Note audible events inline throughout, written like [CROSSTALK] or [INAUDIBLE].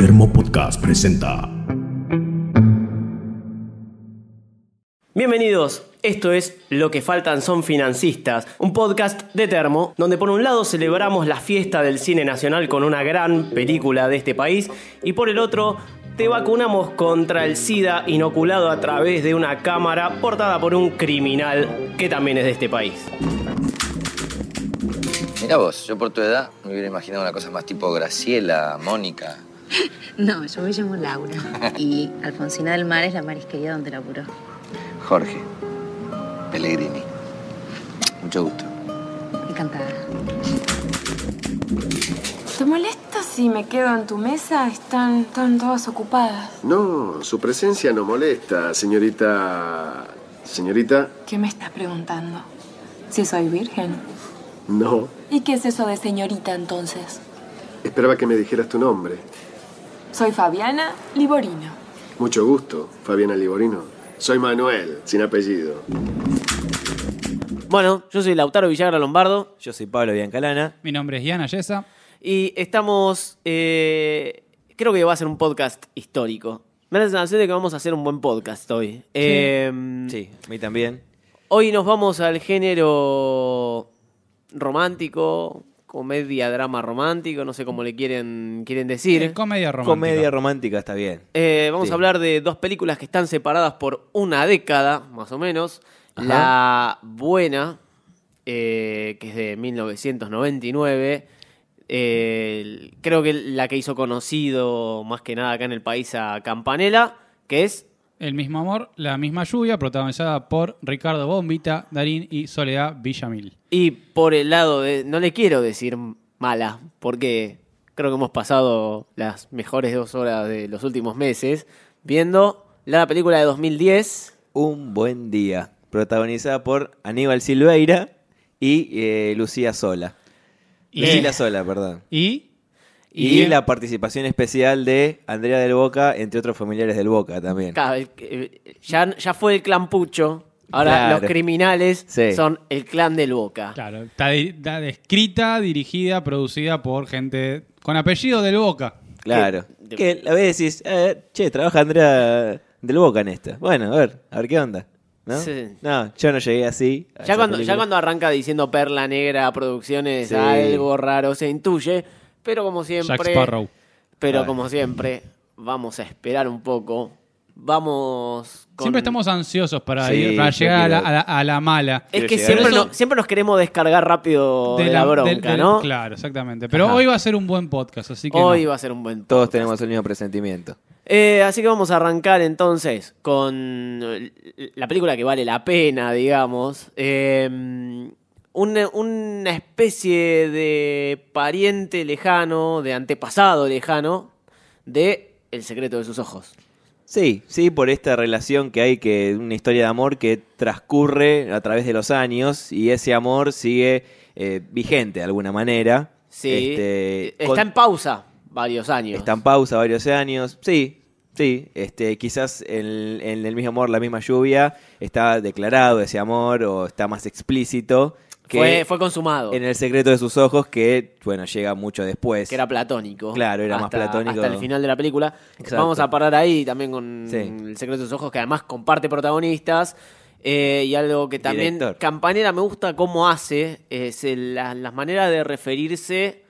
Termo Podcast presenta. Bienvenidos, esto es Lo que faltan son financistas, un podcast de Termo, donde por un lado celebramos la fiesta del cine nacional con una gran película de este país y por el otro te vacunamos contra el SIDA inoculado a través de una cámara portada por un criminal que también es de este país. Mira vos, yo por tu edad me hubiera imaginado una cosa más tipo Graciela, Mónica. [LAUGHS] No, yo me llamo Laura. Y Alfonsina del Mar es la marisquería donde laburó. Jorge. Pellegrini. Mucho gusto. Encantada. ¿Te molesta si me quedo en tu mesa? Están, están todas ocupadas. No, su presencia no molesta, señorita... Señorita, ¿Qué me estás preguntando? ¿Si soy virgen? no. ¿Y qué es eso de señorita entonces? Esperaba que me dijeras tu nombre. Soy Fabiana Liborino. Mucho gusto, Fabiana Liborino. Soy Manuel, sin apellido. Bueno, yo soy Lautaro Villagra Lombardo Yo soy Pablo Biancalana. Mi nombre es Diana Yesa. y estamos... eh, creo que va a ser un podcast histórico. Me da la sensación de que vamos a hacer un buen podcast hoy. Eh, Sí, a mí también. Hoy nos vamos al género romántico, comedia, drama romántico, no sé cómo le quieren, quieren decir. Eh, Comedia romántica. Comedia romántica está bien. Eh, vamos Sí. a hablar de dos películas que están separadas por una década, más o menos. La buena, eh, que es de 1999. eh, creo que la que hizo conocido más que nada acá en el país a Campanella, que es El mismo amor, la misma lluvia, protagonizada por Ricardo Bombita, Darín y Soledad Villamil. Y por el lado de. No le quiero decir mala, porque creo que hemos pasado las mejores dos horas de los últimos meses viendo la película de 2010. Un buen día. Protagonizada por Aníbal Silveira y eh, Lucía Sola. Y- Lucila Sola, perdón. Y. Y, la participación especial de Andrea del Boca, entre otros familiares del Boca también. Claro, el- eh, ya, ya fue el clan Pucho. Ahora Claro. los criminales Sí. son el clan del Boca. Claro, está, está escrita, dirigida, producida por gente con apellido del Boca. Claro. Que- Que a veces decís, eh, che, trabaja Andrea del Boca en esta. Bueno, a ver, a ver qué onda. ¿No? Sí. No, yo no llegué así. Ya cuando, ya cuando arranca diciendo Perla Negra Producciones, Sí. algo raro se intuye. Pero como siempre. Jack Sparrow. Pero como siempre, vamos a esperar un poco. Vamos con... Siempre estamos ansiosos para, Sí, ir- para llegar a la, quiero- a la- a la mala. Es que siempre, a eso. no- siempre nos queremos descargar rápido de, la, bronca, ¿no? Claro, exactamente. Pero Ajá. hoy va a ser un buen podcast, así que. Hoy no. va a ser un buen Todos podcast. tenemos el mismo presentimiento. Eh, así que vamos a arrancar entonces con la película que vale la pena, digamos. Eh, una, una especie de pariente lejano, de antepasado lejano, de El secreto de sus ojos. Sí, sí, por esta relación que hay, que una historia de amor que transcurre a través de los años y ese amor sigue eh, vigente de alguna manera. Sí. Este, Está con- en pausa varios años. está en pausa varios años. Sí, sí. Este, quizás en, en el mismo amor, la misma lluvia, está declarado ese amor o está más explícito que fue, fue consumado. en el secreto de sus ojos, que bueno, llega mucho después. que era platónico. Claro, era más platónico. Hasta el final de la película. Exacto. Vamos a parar ahí también con Sí. El secreto de sus ojos, que además comparte protagonistas. Eh, y algo que también Director. Campanera me gusta cómo hace, es la- las maneras de referirse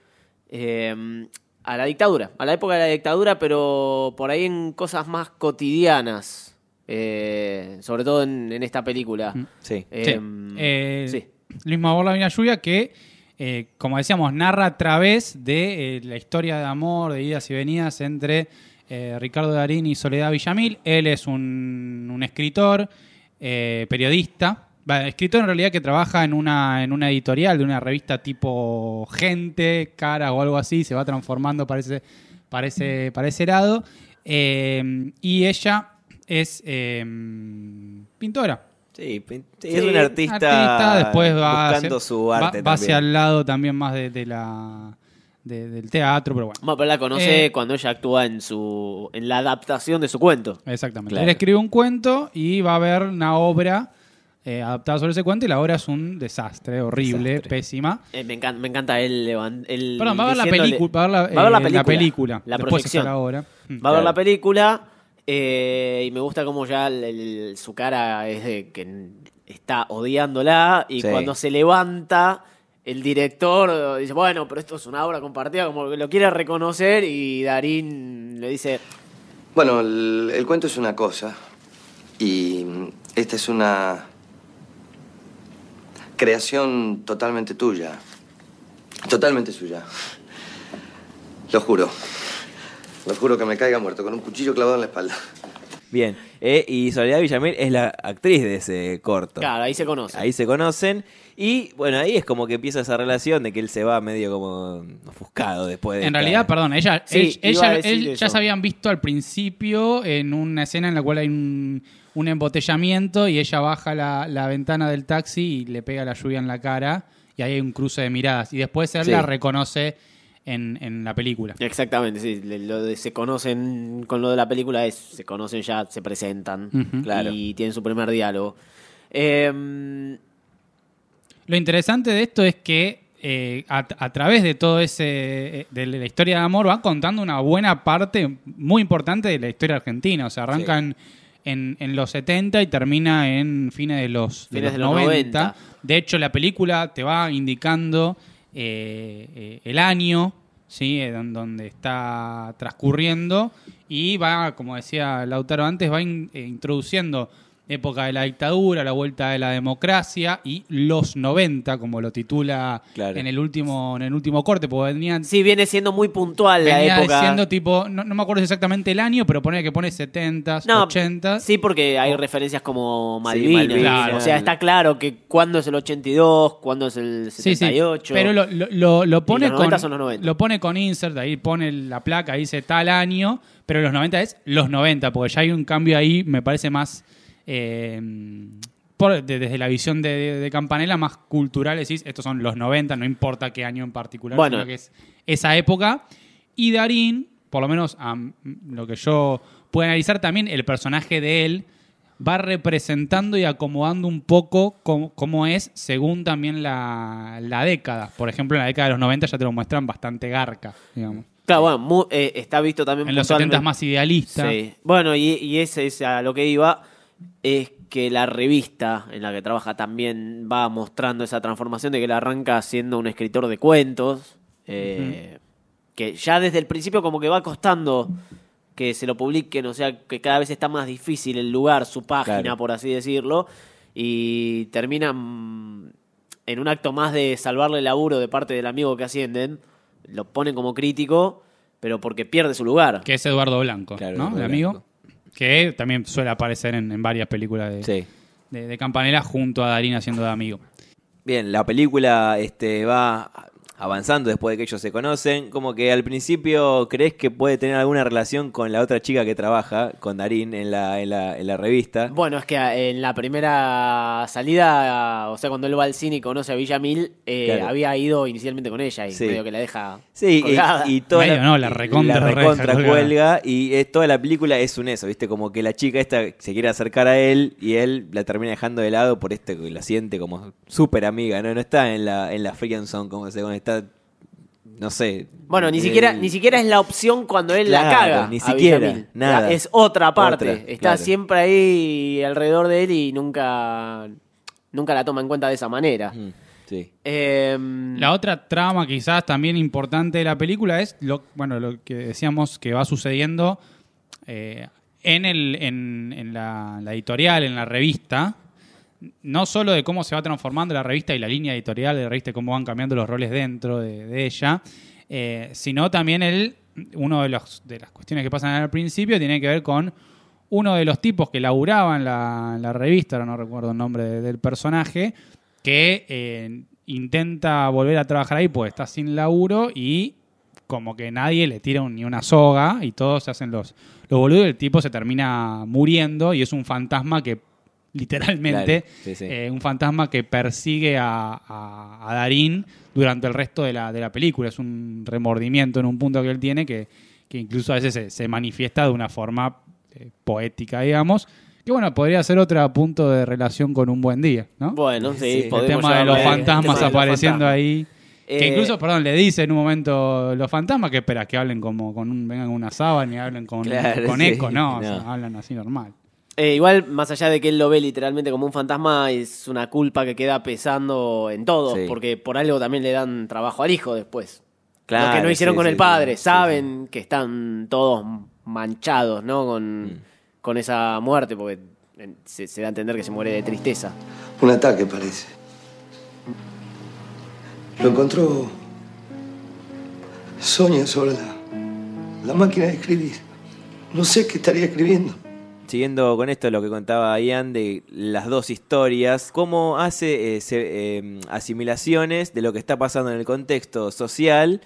eh, a la dictadura, a la época de la dictadura, pero por ahí en cosas más cotidianas, eh, sobre todo en, en esta película. Sí. Eh, Sí. Eh, sí. El mismo amor, la misma lluvia, que, eh, como decíamos, narra a través de eh, la historia de amor, de idas y venidas entre eh, Ricardo Darín y Soledad Villamil. Él es un, escritor, periodista, escritor en realidad que trabaja en una, en una editorial de una revista tipo Gente, Cara o algo así, se va transformando para ese, para ese, lado. Y ella es pintora. Sí, pin- sí, es un artista, Artista, después va buscando hacia, su va- arte va hacia también. el lado también más de, de la de- del teatro, pero bueno. Bueno, pero la conoce Eh, cuando ella actúa en su en la adaptación de su cuento. Exactamente. Claro. Él escribe un cuento y va a haber una obra eh, adaptada sobre ese cuento y la obra es un desastre, horrible, Desastre. pésima. Eh, me, encanta, me encanta él, él Perdón, va a ver la película. Va a ver la, Va a ver la eh, película. película. La Después proyección. la obra. Va a ver Claro. la película eh, y me gusta como ya el- el- su cara es de que está odiándola y Sí. cuando se levanta el director dice, bueno, pero esto es una obra compartida, como que lo quiere reconocer y Darín le dice, Bueno, el, el cuento es una cosa y esta es una creación totalmente tuya. Totalmente suya. Lo juro. Lo juro que me caiga muerto con un cuchillo clavado en la espalda. Bien. Eh, y Soledad Villamil es la actriz de ese corto. claro, ahí se conoce. Ahí se conocen. Y bueno, ahí es como que empieza esa relación de que él se va medio como ofuscado después de. En realidad, perdón, ella, Sí, ella- él- ya se habían visto al principio en una escena en la cual hay un, un embotellamiento y ella baja la, la ventana del taxi y le pega la lluvia en la cara y ahí hay un cruce de miradas. Y después él Sí. la reconoce en, en la película. Exactamente, sí. Lo de se conocen con lo de la película es se conocen ya, se presentan. Claro. y tienen su primer diálogo. Eh, Lo interesante de esto es que eh, a, a través de todo ese eh, de la historia de amor va contando una buena parte muy importante de la historia argentina. O sea, arranca en, en- en los 70 y termina en fines de los, de los de los 90. 90. De hecho, la película te va indicando eh, eh, el año ¿sí? Eh, don- donde está transcurriendo y va, como decía Lautaro antes, va eh, introduciendo época de la dictadura, la vuelta de la democracia y los 90, como lo titula Claro. en el último en el último corte, porque venían sí, viene siendo muy puntual la venía época. diciendo tipo, no, no me acuerdo exactamente el año, pero pone que pone 70s, No, 80s. Sí, porque hay referencias como Sí, Malvinas. Malvinas. O sea, está claro que cuándo es el 82, cuándo es el Sí, sí, 78. pero lo, lo- lo- lo pone los 90 con son los 90. lo pone con insert, ahí pone la placa, dice tal año, pero los 90 es los 90, porque ya hay un cambio ahí, me parece más eh, por- de- desde la visión de, de- Campanella más cultural, decís, estos son los 90, no importa qué año en particular, Bueno. sino que es esa época. Y Darín, por lo menos a lo que yo puedo analizar también, el personaje de él va representando y acomodando un poco cómo, cómo es según también la, la década. Por ejemplo, en la década de los 90 ya te lo muestran bastante garca, digamos. Claro, bueno, eh, está visto también En los puntualmente- 70 es más idealista. Sí. Bueno, y, y ese es a lo que iba, es que la revista en la que trabaja también va mostrando esa transformación de que él arranca siendo un escritor de cuentos, eh, que ya desde el principio como que va costando que se lo publiquen, o sea, que cada vez está más difícil el lugar, su página, Claro. por así decirlo, y termina mm, en un acto más de salvarle el laburo de parte del amigo que ascienden, lo ponen como crítico, pero porque pierde su lugar. Que es Eduardo Blanco, Claro, ¿no? Eduardo El amigo. Blanco. Que también suele aparecer en, en varias películas de, Sí. de, de Campanella junto a Darín haciendo de amigo. Bien, la película este, va avanzando después de que ellos se conocen. Como que al principio crees que puede tener alguna relación con la otra chica que trabaja, con Darín, en la, en la, en la revista. Bueno, es que en la primera salida, o sea, cuando él va al cine y conoce a Villamil, eh, Claro. había ido inicialmente con ella y Sí. medio que la deja Sí, colgada. y, y toda Medio, no, la recontra la recontra reja cuelga y eh, toda la película es un eso, ¿viste? Como que la chica esta se quiere acercar a él y él la termina dejando de lado por este que la siente como súper amiga, ¿no? No está en la, en la friendzone como se está, no sé. Bueno, ni él- siquiera, ni siquiera es la opción cuando él la caga. ni siquiera, nada. Es otra parte. Otra, Está claro. siempre ahí alrededor de él y nunca, nunca la toma en cuenta de esa manera. Mm, Sí. Em, La otra trama quizás también importante de la película es lo, bueno, lo que decíamos que va sucediendo eh, en, el, en, en la, la editorial, en la revista. No solo de cómo se va transformando la revista y la línea editorial de la revista, cómo van cambiando los roles dentro de, ella, eh, sino también el, uno de, los, de las cuestiones que pasan al principio tiene que ver con uno de los tipos que laburaba en la, revista, ahora no recuerdo el nombre de- del personaje, que eh, intenta volver a trabajar ahí porque está sin laburo y como que nadie le tira ni una soga y todos se hacen los, los boludos y el tipo se termina muriendo y es un fantasma que literalmente Claro, sí, sí. eh, un fantasma que persigue a, a- a Darín durante el resto de la, de la película. Es un remordimiento en un punto que él tiene que, que incluso a veces se, se manifiesta de una forma eh, poética, digamos, que bueno, podría ser otro punto de relación con un buen día, ¿no? Bueno, sí, Sí. el tema de los fantasmas tema de los apareciendo fantasmas. ahí. Que Eh, incluso, perdón, le dice en un momento los fantasmas que espera que hablen como con un, vengan con una sábana y hablen con, [LAUGHS] Claro, con sí, eco, no, o sea, no. hablan así normal. Eh, igual, más allá de que él lo ve literalmente como un fantasma, es una culpa que queda pesando en todos, Sí. porque por algo también le dan trabajo al hijo después. Claro, lo que no hicieron sí, con sí, el padre, sí, saben que están todos manchados, ¿no? Con, Mm. con esa muerte, porque se, se da a entender que se muere de tristeza. Un ataque, parece. Lo encontró Sonia sobre la, la máquina de escribir. No sé qué estaría escribiendo. Siguiendo con esto lo que contaba Ian de las dos historias, cómo hace eh, se- eh, asimilaciones de lo que está pasando en el contexto social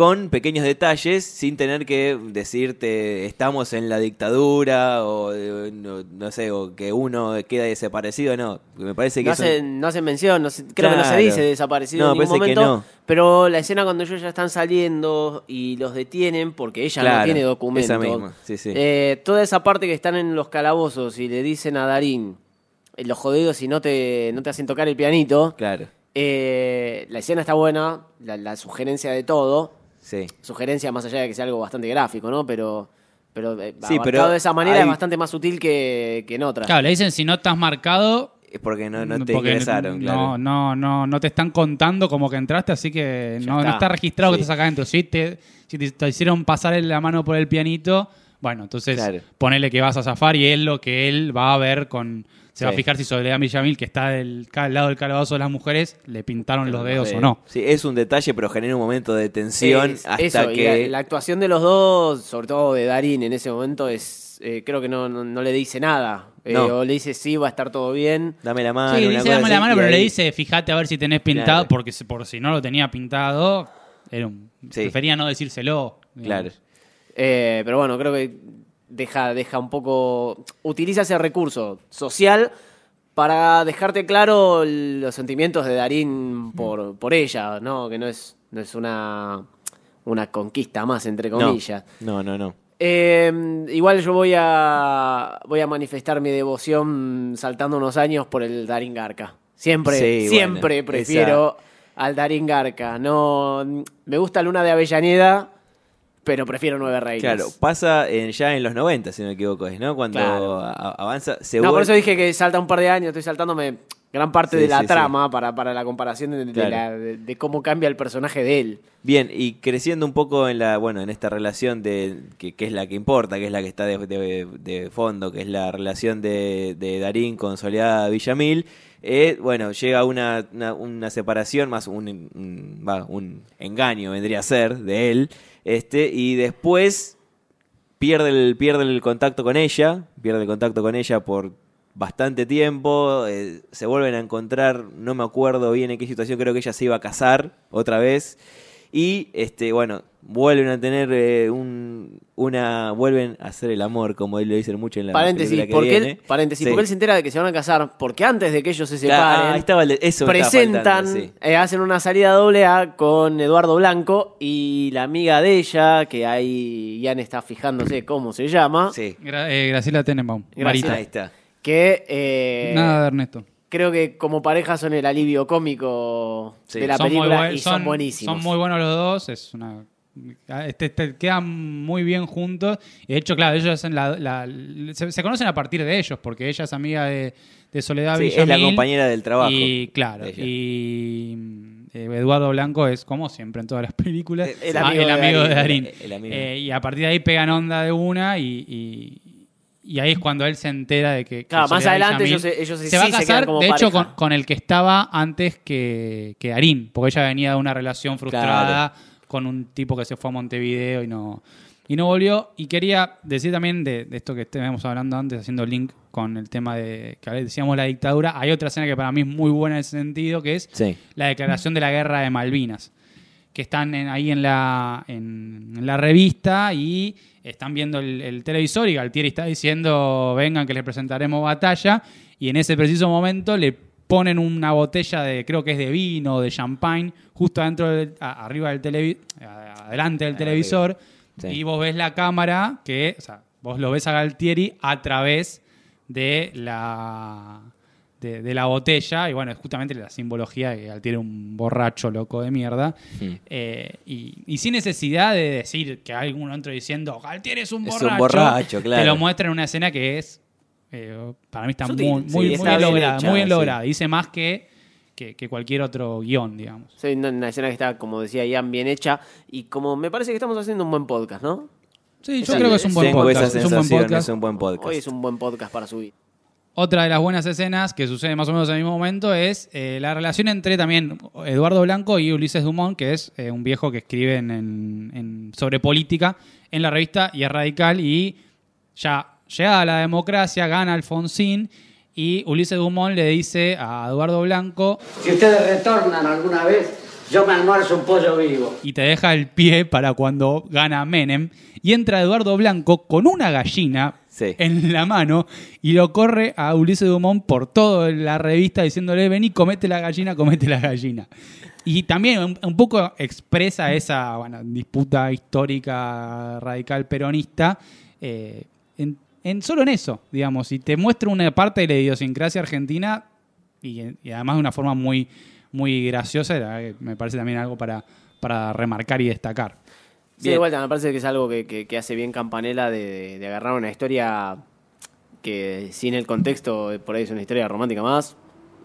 con pequeños detalles sin tener que decirte estamos en la dictadura o eh, no, no sé o que uno queda desaparecido no me parece que No hacen, no hacen mención, no se- creo que no se Claro. dice desaparecido No, en ningún parece que momento. no. Pero la escena cuando ellos ya están saliendo y los detienen, porque ella no Claro, tiene documento. esa misma, sí, sí. Eh, toda esa parte que están en los calabozos y le dicen a Darín, eh, los jodidos si no te, no te hacen tocar el pianito. claro Eh, la escena está buena, la, la sugerencia de todo. Sí Sugerencia más allá de que sea algo bastante gráfico, ¿no? Pero, pero eh, Sí, abarcado pero de esa manera hay- es bastante más sutil que, que en otras. Claro, le dicen si no estás marcado. es porque no, no te porque ingresaron claro no, no, no, no te están contando como que entraste, así que Ya no no está. está, registrado que Sí. estás acá adentro. Si te, si te, te hicieron pasar la mano por el pianito, bueno, entonces Claro. ponele que vas a zafar y es lo que él va a ver con. Se va a fijar si Soledad Villamil, que está del, al lado del calabozo de las mujeres, le pintaron los dedos o no. sí es un detalle pero genera un momento de tensión Es- hasta eso, que la, la actuación de los dos, sobre todo de Darín en ese momento, es eh, creo que no, no, no le dice nada. Eh, No. O le dice sí, va a estar todo bien. dame la mano Sí, una dice cosa dame la mano, pero le dice, fíjate a ver si tenés pintado, Claro. porque si- por si no lo tenía pintado, era un- Sí. prefería no decírselo. digamos. claro Eh, pero bueno, creo que deja, deja un poco. Utiliza ese recurso social para dejarte claro los sentimientos de Darín por, por ella, ¿no? Que no es, no es una, una conquista más, entre comillas. no no no Eh, igual yo voy a voy a manifestar mi devoción saltando unos años por el Darín Garca. Siempre, Sí, siempre bueno, prefiero al Darín Garca. No, me gusta Luna de Avellaneda, pero prefiero Nueve Reinas. Claro, pasa en- ya en los 90, si no me equivoco, es, ¿no? Cuando Claro. a- a- avanza, se no, por eso dije que salta un par de años, estoy saltándome gran parte Sí, de la sí, sí. trama Para, para la comparación de, de Claro. la- de- de cómo cambia el personaje de él. Bien, y creciendo un poco en la, bueno, en esta relación de que, que es la que importa, que es la que está de, fondo, que es la relación de, de Darín con Soledad Villamil, eh, bueno, llega una, una, una separación, más un, un- un engaño vendría a ser de él, este, y después pierde el, el contacto con ella, pierde el contacto con ella por bastante tiempo, eh, se vuelven a encontrar, no me acuerdo bien en qué situación, creo que ella se iba a casar otra vez, y este, bueno, vuelven a tener eh, un, una, vuelven a hacer el amor, como él lo dicen mucho en la paréntesis, que porque él, paréntesis, Sí. porque él se entera de que se van a casar, porque antes de que ellos se separen, ah, estaba el eso estaba presentan, faltando, sí. eh, hacen una salida doble A con Eduardo Blanco y la amiga de ella, que ahí Ian está fijándose cómo se llama, Sí, Gra- eh, Graciela Tenenbaum. Marita. ahí está. que eh, Nada de Ernesto. creo que como pareja son el alivio cómico Sí. de la Son película buen- y son, buenísimos. Son muy buenos los dos. Es una. Este- este- quedan muy bien juntos. Y de hecho, claro, ellos hacen la, la- se, se conocen a partir de ellos, porque ella es amiga de, de Soledad Sí, es la compañera del trabajo. Y claro, y eh, Eduardo Blanco es como siempre en todas las películas, El- el ah, amigo de amigo de Darín. El- amigo. Eh, y a partir de ahí pegan onda de una y, y- y ahí es cuando él se entera de que... más adelante ellos se- ellos se sí va a casar, como de hecho, con, con el que estaba antes que, que Darín, porque ella venía de una relación frustrada con un tipo que se fue a Montevideo y no, y no volvió. Y quería decir también de, de esto que estuvimos hablando antes, haciendo link con el tema de que decíamos la dictadura. Hay otra escena que para mí es muy buena en ese sentido, que es Sí. la declaración de la guerra de Malvinas, que están en- ahí en la, en, en la revista y están viendo el, el televisor y Galtieri está diciendo, vengan que les presentaremos batalla, y en ese preciso momento le ponen una botella de, creo que es de vino o de champagne, justo adentro del- a- arriba del televisor, adelante del televisor, Sí. y vos ves la cámara que, o sea, vos lo ves a Galtieri a través de la de, de la botella y bueno, es justamente la simbología que al tiene un borracho loco de mierda Hmm. Eh, y, y sin necesidad de decir que hay algún otro diciendo Galtier es un Es borracho, un borracho, te lo muestra en una escena que es eh, para mí está muy, te- muy, sí, muy está bien bien lograda, hecha, muy bien sí. lograda. Dice más que, que, que cualquier otro guion, digamos. Sí, una, una escena que está, como decía Ian, bien hecha. Y como me parece que estamos haciendo un buen podcast, ¿no? Sí, yo Sí, creo que es un buen Tengo podcast. esa Es un buen sensación, podcast. es un buen podcast. Hoy es un buen podcast para subir. Otra de las buenas escenas que sucede más o menos en el mismo momento es eh, la relación entre también Eduardo Blanco y Ulises Dumont, que es eh, un viejo que escribe en, en- en- sobre política en la revista y es radical y ya llegada la democracia gana Alfonsín y Ulises Dumont le dice a Eduardo Blanco Si ustedes retornan alguna vez, yo me almuerzo un pollo vivo. y te deja el pie para cuando gana Menem y entra Eduardo Blanco con una gallina Sí. en la mano y lo corre a Ulises Dumont por toda la revista diciéndole vení, comete la gallina, comete la gallina. Y también un, poco expresa esa bueno, disputa histórica radical peronista eh, en, en- solo en eso, digamos, y te muestra una parte de la idiosincrasia argentina y, y además de una forma muy, muy graciosa, que me parece también algo para, para remarcar y destacar. Sí, de vuelta, me parece que es algo que, que- que hace bien Campanella de, de agarrar una historia que sin el contexto por ahí es una historia romántica más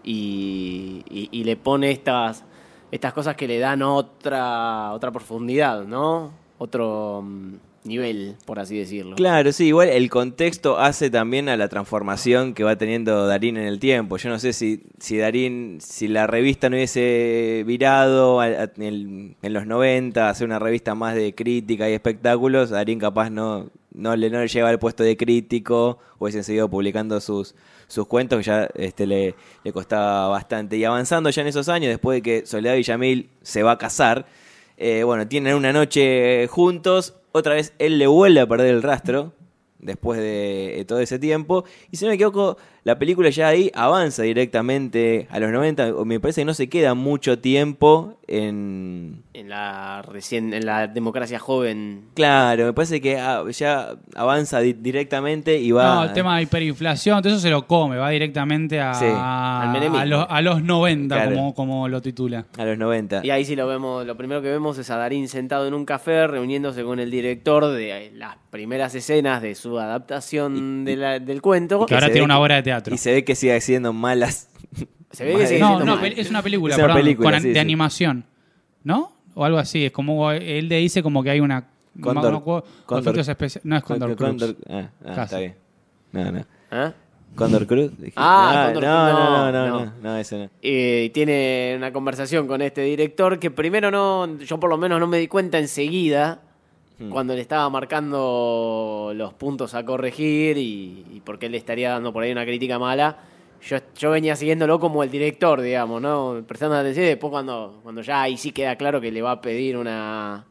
y, y- y le pone estas, estas cosas que le dan otra, otra profundidad, ¿no? Otro mm, nivel, por así decirlo. Claro, sí, igual el contexto hace también a la transformación que va teniendo Darín en el tiempo. Yo no sé si, si Darín, si la revista no hubiese virado en, en los 90, hacer una revista más de crítica y espectáculos, Darín capaz no, no, le, no le al puesto de crítico, hubiesen seguido publicando sus, sus cuentos que ya este, le, le costaba bastante. Y avanzando ya en esos años, después de que Soledad Villamil se va a casar, eh, bueno, tienen una noche juntos. Otra vez él le vuelve a perder el rastro después de eh, todo ese tiempo. Y si no me equivoco, la película ya ahí avanza directamente a los 90. o Me parece que no se queda mucho tiempo en. En la recién, en la democracia joven. Claro, me parece que ah, ya avanza di- directamente y va. No, el tema de hiperinflación, todo eso se lo come, va directamente a, Sí, al menemismo. a, los, a los 90, Claro. como, como lo titula. A los 90. Y ahí sí lo vemos, lo primero que vemos es a Darín sentado en un café reuniéndose con el director de las primeras escenas de su adaptación de la- del cuento. Que ahora tiene ve una obra de teatro. Y se ve que sigue haciendo malas. Se ve que sigue No, siendo no, mal. es una película, Es una perdón, película, con- sí, de sí. animación, ¿no? O algo así, es como él le dice como que hay una... Cóndor- no Cóndor- efectos especiales- no es Condor Cruz. Cóndor- ah, ah, está bien. No, no. ¿Ah? Cóndor Cruz. dije. Ah, no, Cóndor no, Cruz, no, no, no, no. no, no, eso no. Y tiene una conversación con este director que primero no, yo por lo menos no me di cuenta enseguida Hmm. cuando le estaba marcando los puntos a corregir y, y porque él le estaría dando por ahí una crítica mala. Yo, yo venía siguiéndolo como el director, digamos, ¿no? Prestando atención y después cuando, cuando ya ahí sí queda claro que le va a pedir una,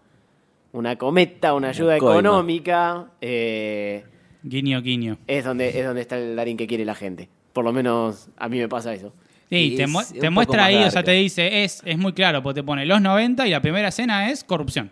una cometa, una ayuda coima. económica, eh, Guiño, guiño. es, donde, es donde está el Darín que quiere la gente. Por lo menos a mí me pasa eso. Sí, Y te, mu- muestra ahí, o sea, te dice, es, es muy claro, porque te pone los 90 y la primera escena es corrupción.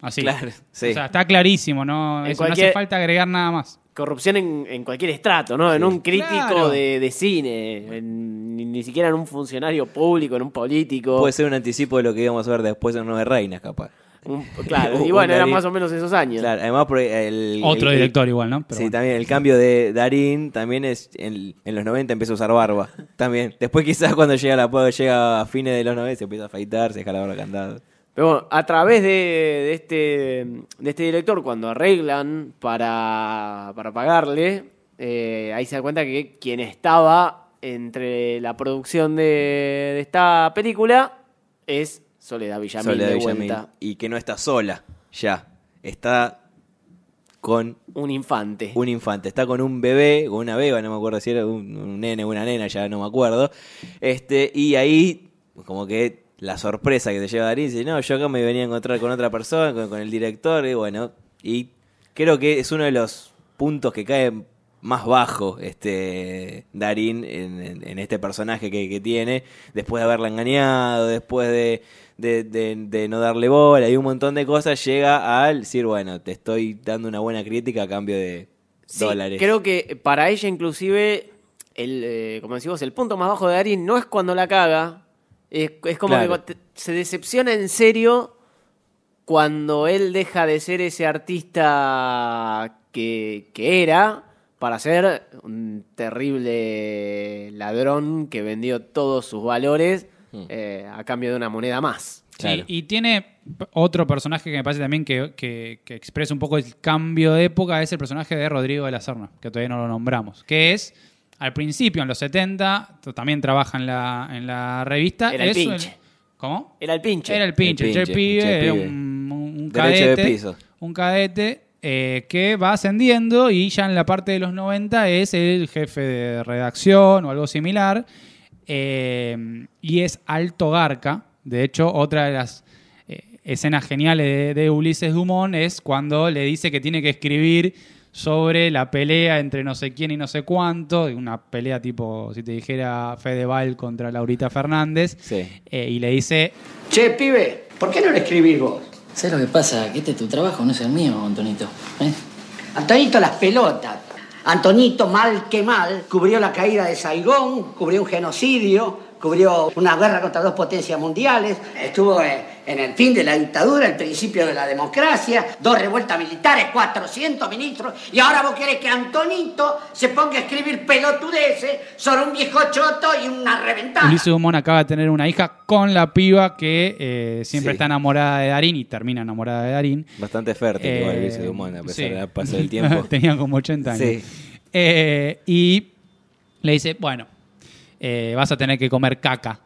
Así. Claro, sí. O sea, está clarísimo, no, no hace falta agregar nada más. Corrupción en, en cualquier estrato, ¿no? En un crítico Claro. de, de cine, en- ni, ni siquiera en un funcionario público, en un político. Puede ser un anticipo de lo que íbamos a ver después en Nueve Reinas, capaz. Un- claro, [LAUGHS] y bueno, eran más o menos esos años. Claro, además por el... Otro el- el- director igual, ¿no? Pero sí, bueno. también el cambio de Darín también es en, en los 90 empieza a usar barba. También. Después quizás cuando llega la llega a fines de los 90 se empieza a afeitar, se deja la barba candada. Pero bueno, a través de, de este, de este director, cuando arreglan para, para pagarle, eh, ahí se da cuenta que quien estaba entre la producción de, de esta película es Soledad Villamil Soledad de Villamil. vuelta. Y que no está sola, ya. Está con Un infante. un infante. Está con un bebé, o una beba, no me acuerdo si era un, un nene o una nena, ya no me acuerdo. Este, y ahí, como que la sorpresa que te lleva Darín, dice, no, yo acá me venía a encontrar con otra persona, con, con el director, y bueno, y creo que es uno de los puntos que cae más bajo este Darín en, en- en este personaje que, que tiene, después de haberla engañado, después de, de, de- de no darle bola y un montón de cosas, llega al decir, bueno, te estoy dando una buena crítica a cambio de, Sí, dólares. creo que para ella inclusive, el, eh, como decimos, el punto más bajo de Darín no es cuando la caga, es, es como Claro. que se decepciona en serio cuando él deja de ser ese artista que, que era para ser un terrible ladrón que vendió todos sus valores eh, a cambio de una moneda más. Sí, y tiene otro personaje que me parece también que, que- que expresa un poco el cambio de época, es el personaje de Rodrigo de la Serna, que todavía no lo nombramos, que es, al principio, en los 70, t- también trabaja en la, en la revista. Era el pinche. ¿Cómo? Era el pinche. Era el pinche, El el che pinche, el era un, de cadete, piso. un cadete eh, que va ascendiendo y ya en la parte de los 90 es el jefe de redacción o algo similar. eh, y es alto garca. De hecho, otra de las eh, escenas geniales de, de Ulises Dumont es cuando le dice que tiene que escribir sobre la pelea entre no sé quién y no sé cuánto, una pelea tipo, si te dijera Fedeval contra Laurita Fernández, Sí. eh, y le dice, Che, pibe, ¿por qué no lo escribís vos? ¿Sabes lo que pasa? Que este es tu trabajo, no es el mío, Antonito. ¿eh? Antonito las pelotas. Antonito, mal que mal, cubrió la caída de Saigón, cubrió un genocidio, cubrió una guerra contra dos potencias mundiales, estuvo eh, en el fin de la dictadura, el principio de la democracia, dos revueltas militares, 400 ministros, y ahora vos querés que Antonito se ponga a escribir pelotudeces sobre un viejo choto y una reventada. Ulises Dumont acaba de tener una hija con la piba que eh, siempre Sí. está enamorada de Darín y termina enamorada de Darín. Bastante fértil Eh, igual Ulises Dumont, a pesar sí. del paso del tiempo. [LAUGHS] Tenía como 80 años. Sí. Eh, y le dice, bueno, eh, vas a tener que comer caca.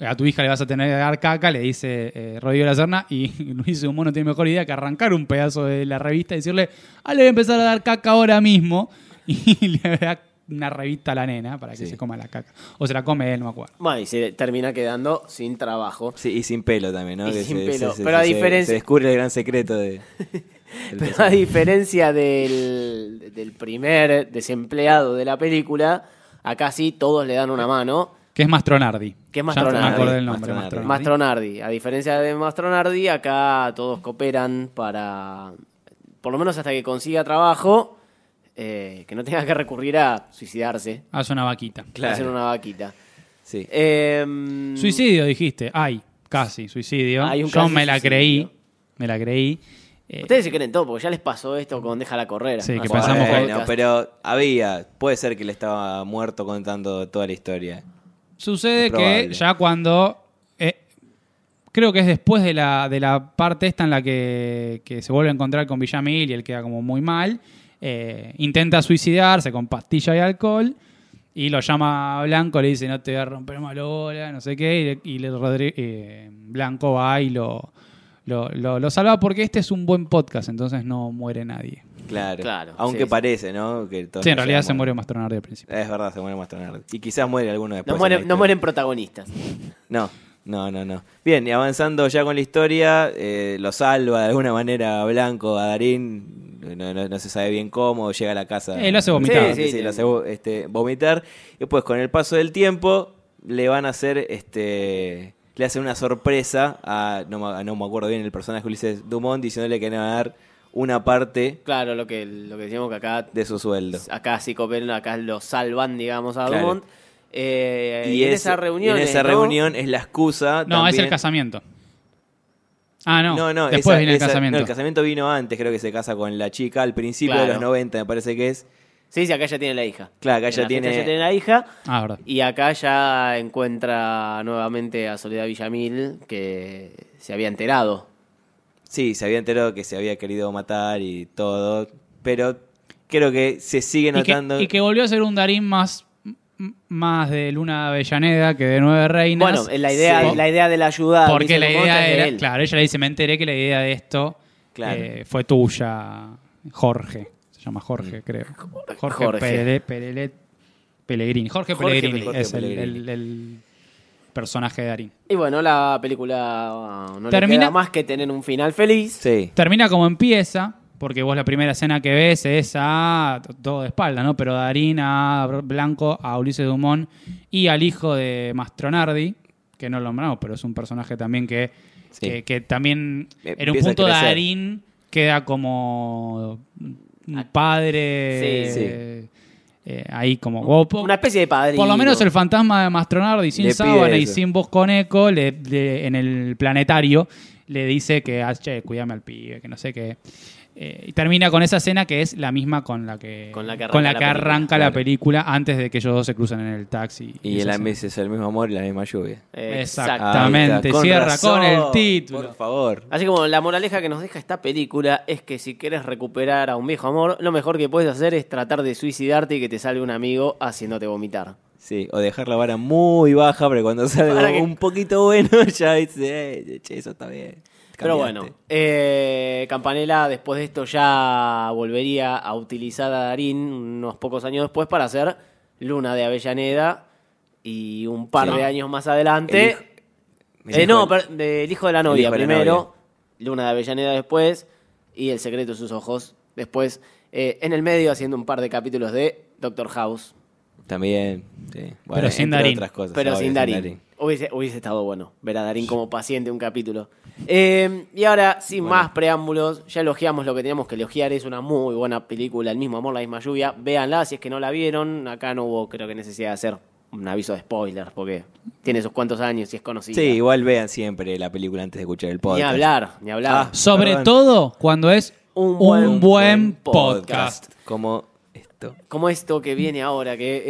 A tu hija le vas a tener que dar caca, le dice eh, Rodrigo de la Serna, y [LAUGHS] Luis Dumont no tiene mejor idea que arrancar un pedazo de la revista y decirle, ah, le voy a empezar a dar caca ahora mismo, [LAUGHS] y le da una revista a la nena para que Sí. se coma la caca. O se la come él, no me acuerdo. Bueno, y se termina quedando sin trabajo. Sí, y sin pelo también, ¿no? Y Que sin se- pelo. se- se- Pero a diferencia- Se descubre el gran secreto de. [LAUGHS] Pero a diferencia del, del primer desempleado de la película, acá sí todos le dan una mano. Que es Mastronardi. Que es Ya me Mastronardi. acordé del nombre. Mastronardi. Mastronardi. Mastronardi. A diferencia de Mastronardi, acá todos cooperan para, por lo menos hasta que consiga trabajo, eh, que no tenga que recurrir a suicidarse, Hace una vaquita. a hacer una vaquita. Sí. Eh, Suicidio, dijiste. Ay, casi, suicidio. Hay un Yo casi me la suicidio. creí. Me la creí. Eh, Ustedes se creen todo, porque ya les pasó esto con Déjala correr. Sí, que pensamos Bueno, podcast. pero había. Puede ser que él estaba muerto contando toda la historia. Sucede que ya cuando. eh, creo que es después de la, de la parte esta en la que, que se vuelve a encontrar con Villamil y él queda como muy mal. eh, intenta suicidarse con pastilla y alcohol. Y lo llama a Blanco, le dice: No te voy a romper más la bola, no sé qué. Y, le- y le Rodri- eh, Blanco va y lo, lo, lo- lo salva porque este es un buen podcast, entonces no muere nadie. Claro. Claro, Aunque sí, parece, ¿no? Que Sí, en realidad se muere Mastronardi al principio. Es verdad, se muere Mastronardi. Y quizás muere alguno después. no, mueren, no mueren protagonistas. No, no, no, no. Bien, y avanzando ya con la historia, eh, lo salva de alguna manera a Blanco, a Darín. No, no- no se sabe bien cómo, llega a la casa. Eh, lo hace vomitar. Sí, sí, Sí, lo hace este, vomitar. Y después, con el paso del tiempo, le van a hacer este. Le hacen una sorpresa a. No, me- no me acuerdo bien el personaje Ulises Dumont, diciéndole que le van a dar una parte Claro, lo que, lo que decíamos que acá de su sueldo. acá sí cooperan, acá lo salvan, digamos, a Claro. Dumont. Eh, Y, y en es- esa reunión. en esa ¿no? reunión es la excusa. No, es el casamiento. Ah, no. No, no, Después esa- viene el esa- casamiento. no, el casamiento vino antes, creo que se casa con la chica al principio Claro. de los 90, me parece que es. Sí, sí, acá ya tiene la hija. Claro, acá En ya la fiesta tiene- ya tiene la hija. Ah, verdad. Y acá ya encuentra nuevamente a Soledad Villamil, que se había enterado. Sí, se había enterado que se había querido matar y todo, pero creo que se sigue Y que, notando. y que volvió a ser un Darín más, más de Luna Avellaneda que de Nueve Reinas. Bueno, la idea, Sí. la idea de la ayuda. Porque la idea era, él. claro, ella le dice, me enteré que la idea de esto Claro. eh, fue tuya, Jorge. Se llama Jorge, creo. Jorge, Jorge. Pere- Perelet- Pellegrini. Jorge, Jorge Pellegrini es el- Pellegrini. El, el personaje de Darín. Y bueno, la película uh, no Termina- le queda más que tener un final feliz. Sí, Termina como empieza, porque vos la primera escena que ves es a todo de espalda, ¿no? Pero Darín a Blanco, a Ulises Dumont y al hijo de Mastronardi, que no lo nombramos, pero es un personaje también que, Sí. que, que también Eh, en un punto. Darín queda como un padre Sí. eh, eh, ahí como... o po- Una especie de padre. por lo menos el fantasma de Mastronardi sin Le sábana y sin voz con eco le- le- en el planetario le dice que, ah, che, cuídame al pibe, que no sé qué. Eh, y termina con esa escena que es la misma con la que, Con la que arranca la película, arranca la claro. película antes de que ellos dos se cruzan en el taxi. Y esa el mes es el mismo amor y la misma lluvia. Exactamente, cierra razón, con el título. Por favor. Así como la moraleja que nos deja esta película es que si quieres recuperar a un viejo amor, lo mejor que puedes hacer es tratar de suicidarte y que te salga un amigo haciéndote vomitar. Sí, o dejar la vara muy baja, pero cuando que- un poquito bueno, [LAUGHS] ya dice, eh, che, eso está bien. Pero bueno, eh, Campanella después de esto ya volvería a utilizar a Darín unos pocos años después para hacer Luna de Avellaneda y un par Sí. de años más adelante. El Eh, no, del- hijo de la el novia hijo de la primero, novia. Luna de Avellaneda después y El secreto de sus ojos después. Eh, en el medio haciendo un par de capítulos de Doctor House, También, sí. Pero sin entre Darín. otras cosas, pero obvio, sin Darín. Hubiese, hubiese estado bueno ver a Darín como paciente un capítulo. Eh, y ahora, sin más preámbulos, ya elogiamos lo que teníamos que elogiar. Es una muy buena película, El mismo amor, la misma lluvia. Véanla si es que no la vieron. Acá no hubo, creo que, necesidad de hacer un aviso de spoilers, porque tiene sus cuantos años y es conocida. Sí, igual vean siempre la película antes de escuchar el podcast. Ni hablar, ni hablar. Ah, Sobre Perdón. todo cuando es Un un buen- buen, podcast. podcast. Como esto. Como esto que viene ahora, que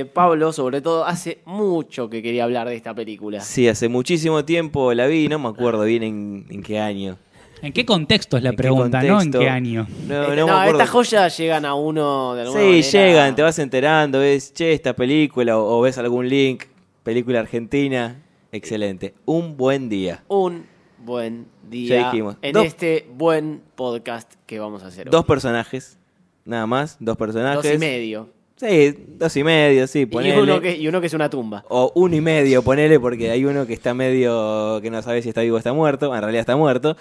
eh, Pablo, sobre todo, hace mucho que quería hablar de esta película. Sí, hace muchísimo tiempo la vi, no me acuerdo bien en, en qué año. ¿En qué contexto es la ¿En qué pregunta, no en qué año? No, Este- no no, estas joyas llegan a uno de alguna Sí, manera. llegan, te vas enterando, ves, che, esta película, o, o ves algún link, película argentina, excelente. Un buen día. un buen día Ya dijimos. en Dos- este buen podcast que vamos a hacer Dos hoy. personajes, nada más, dos personajes. Dos y medio. Sí, dos y medio, sí, Y ponele. uno, que, y uno que es una tumba. O uno y medio, ponele, porque hay uno que está medio, que no sabe si está vivo o está muerto, en realidad está muerto.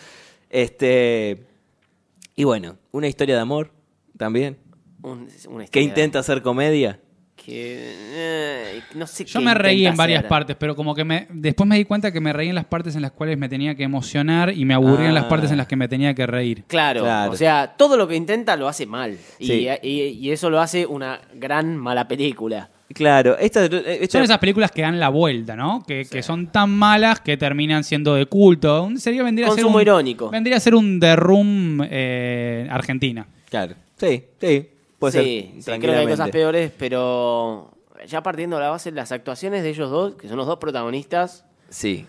Este. Y bueno, una historia de amor también. Un- una Que historia intenta hacer comedia. Que, eh, no sé Yo qué me reí en varias hacer. partes, pero como que me después me di cuenta que me reí en las partes en las cuales me tenía que emocionar y me aburrí en las Ah. partes en las que me tenía que reír. Claro, Claro. o sea, todo lo que intenta lo hace mal. Y, Sí. y- y eso lo hace una gran mala película. Claro, esta, esta- Son esas películas que dan la vuelta, ¿no? Que, que son tan malas que terminan siendo de culto. Un- Sería vendría a ser un, irónico. Vendría a ser un The Room eh, Argentina. Claro, sí, sí. Puede sí, ser. sí, creo que hay cosas peores, pero ya partiendo de la base, las actuaciones de ellos dos, que son los dos protagonistas, Sí.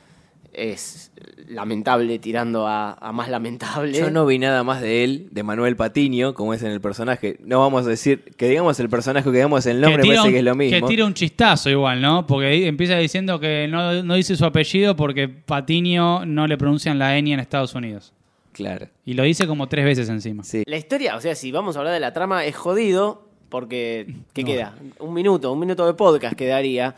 es lamentable tirando a, a más lamentable. Yo no vi nada más de él, de Manuel Patiño, como es en el personaje. No vamos a decir que digamos el personaje o que digamos el nombre, tira parece un- que es lo mismo. Que tira un chistazo igual, ¿no? Porque empieza diciendo que no, no dice su apellido porque Patiño no le pronuncian la ñ en Estados Unidos. Claro. Y lo dice como tres veces encima. Sí. La historia, o sea, si vamos a hablar de la trama, es jodido, porque, ¿qué No. queda? Un minuto, un minuto de podcast quedaría.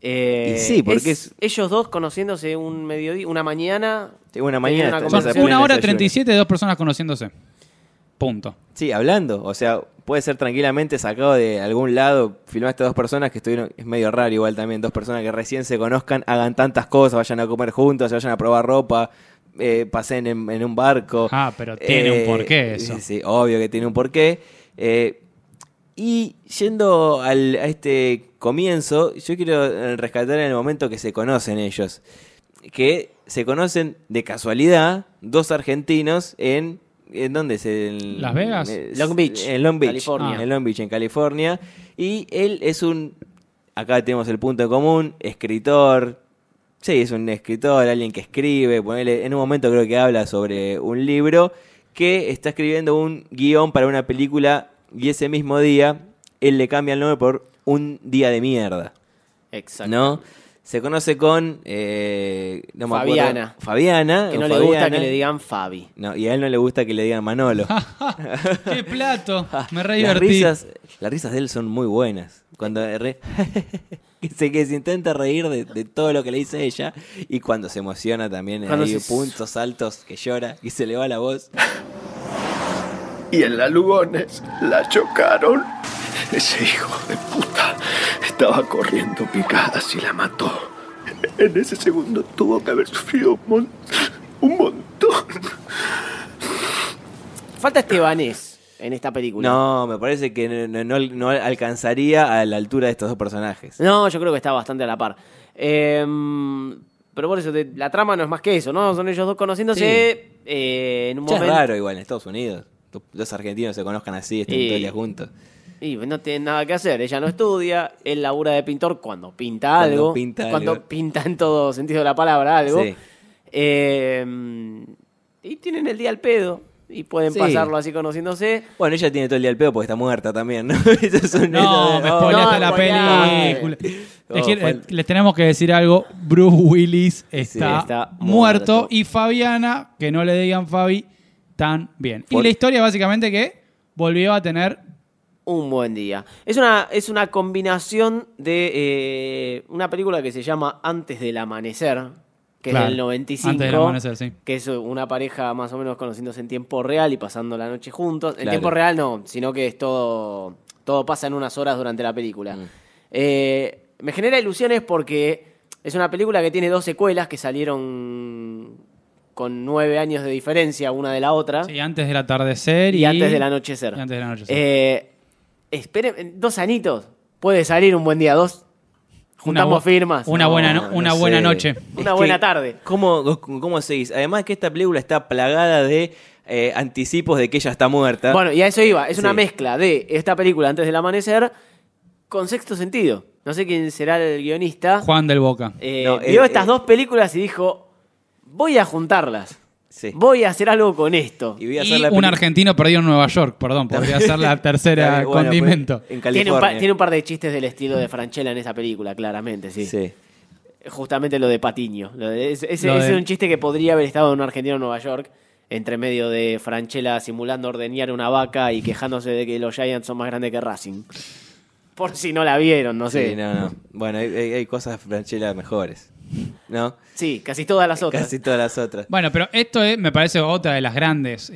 Eh, Y sí, porque es- Ellos dos conociéndose un mediodía, una mañana. Sí, una mañana una Son una hora desayuno. 37 de dos personas conociéndose. Punto. Sí, hablando. O sea, puede ser tranquilamente sacado de algún lado. Filmaste a dos personas que estuvieron. Es medio raro, igual también. Dos personas que recién se conozcan, hagan tantas cosas, vayan a comer juntos, se vayan a probar ropa, eh, pasen en, en un barco. Ah, pero tiene un porqué eso. Sí, sí, obvio que tiene un porqué. Eh, y yendo al- a este comienzo, yo quiero eh, rescatar en el momento que se conocen ellos. Que se conocen de casualidad dos argentinos en. ¿En dónde es? En, ¿Las Vegas? eh, Long Beach, En Long Beach. California. En Long Beach, en California. Y él es un. Acá tenemos el punto en común: escritor. Sí, es un escritor, alguien que escribe. ponele- en un momento creo que habla sobre un libro que está escribiendo un guion para una película y ese mismo día él le cambia el nombre por Un Día de Mierda. Exacto. ¿No? Se conoce con. eh, no me acuerdo. Fabiana. Fabiana. Que no le gusta Fabiana. que le digan Fabi. No, y a él no le gusta que le digan Manolo. [LAUGHS] ¡Qué plato! Me [LAUGHS] re las divertí. risas, las risas de él son muy buenas. Cuando re- [LAUGHS] que, se, que se intenta reír de, de todo lo que le dice ella y cuando se emociona también Cuando hay se- puntos altos que llora y se le va la voz. Y en la Lugones la chocaron. Ese hijo de puta estaba corriendo picadas y la mató. En ese segundo tuvo que haber sufrido un, mon- un montón. Falta Estebanés en esta película. No, me parece que no, no- no alcanzaría a la altura de estos dos personajes. No, yo creo que está bastante a la par. Eh, pero por eso, te- la trama no es más que eso, ¿no? Son ellos dos conociéndose eh, en un Ya es momento. raro igual en Estados Unidos. Dos- Dos argentinos se conozcan así, estén Y- todo el día juntos. Y no tienen nada que hacer. Ella no estudia, él labura de pintor cuando pinta Cuando algo. pinta cuando algo. pinta en todo sentido de la palabra algo. Sí. Eh, y tienen el día al pedo. Y pueden Sí. pasarlo así conociéndose. Bueno, ella tiene todo el día el pedo porque está muerta también, ¿no? [LAUGHS] Eso es un- No, eso- me oh, spoileaste no, la película. Oh, Es que, eh, les tenemos que decir algo. Bruce Willis está, está muerto, muerto. y Fabiana, que no le digan Fabi, tan bien. Y la historia básicamente que volvió a tener Un buen día. Es una, es una combinación de eh, una película que se llama Antes del Amanecer, que Claro, es del 95. Antes del Amanecer, sí. Que es una pareja más o menos conociéndose en tiempo real y pasando la noche juntos. En Claro. tiempo real no, sino que es todo, todo pasa en unas horas durante la película. Mm. Eh, me genera ilusiones porque es una película que tiene dos secuelas que salieron con nueve años de diferencia una de la otra. sí, antes del atardecer y, Y antes del anochecer. y antes del anochecer. Eh, esperen, dos anitos. Puede salir un buen día, dos. Juntamos firmas. Una No, buena, no- no una sé. buena noche. Una Es buena que, tarde. ¿Cómo, cómo seguís? Además que esta película está plagada de eh, anticipos de que ella está muerta. Bueno, y a eso iba. Es una Sí. mezcla de esta película antes del amanecer con sexto sentido. No sé quién será el guionista. Juan del Boca. Eh, No, vio eh, estas eh. dos películas y dijo: Voy a juntarlas. Sí. Voy a hacer algo con esto. Y voy a Y hacer la un argentino perdido en Nueva York, perdón, podría ser la [LAUGHS] tercera Bueno, pues, condimento. en Tiene un, par, tiene un par de chistes del estilo de Franchella en esa película, claramente, sí. Sí. Justamente lo de Patiño. Lo de- ese ese- Lo ese de- es un chiste que podría haber estado en un argentino en Nueva York, entre medio de Franchella simulando ordeñar una vaca y quejándose de que los Giants son más grandes que Racing. Por si no la vieron, no sé. Sí, no, no. Bueno, hay, hay- hay cosas Franchella mejores. ¿No? Sí, casi todas las otras. Casi todas las otras. Bueno, pero esto es, me parece otra de las grandes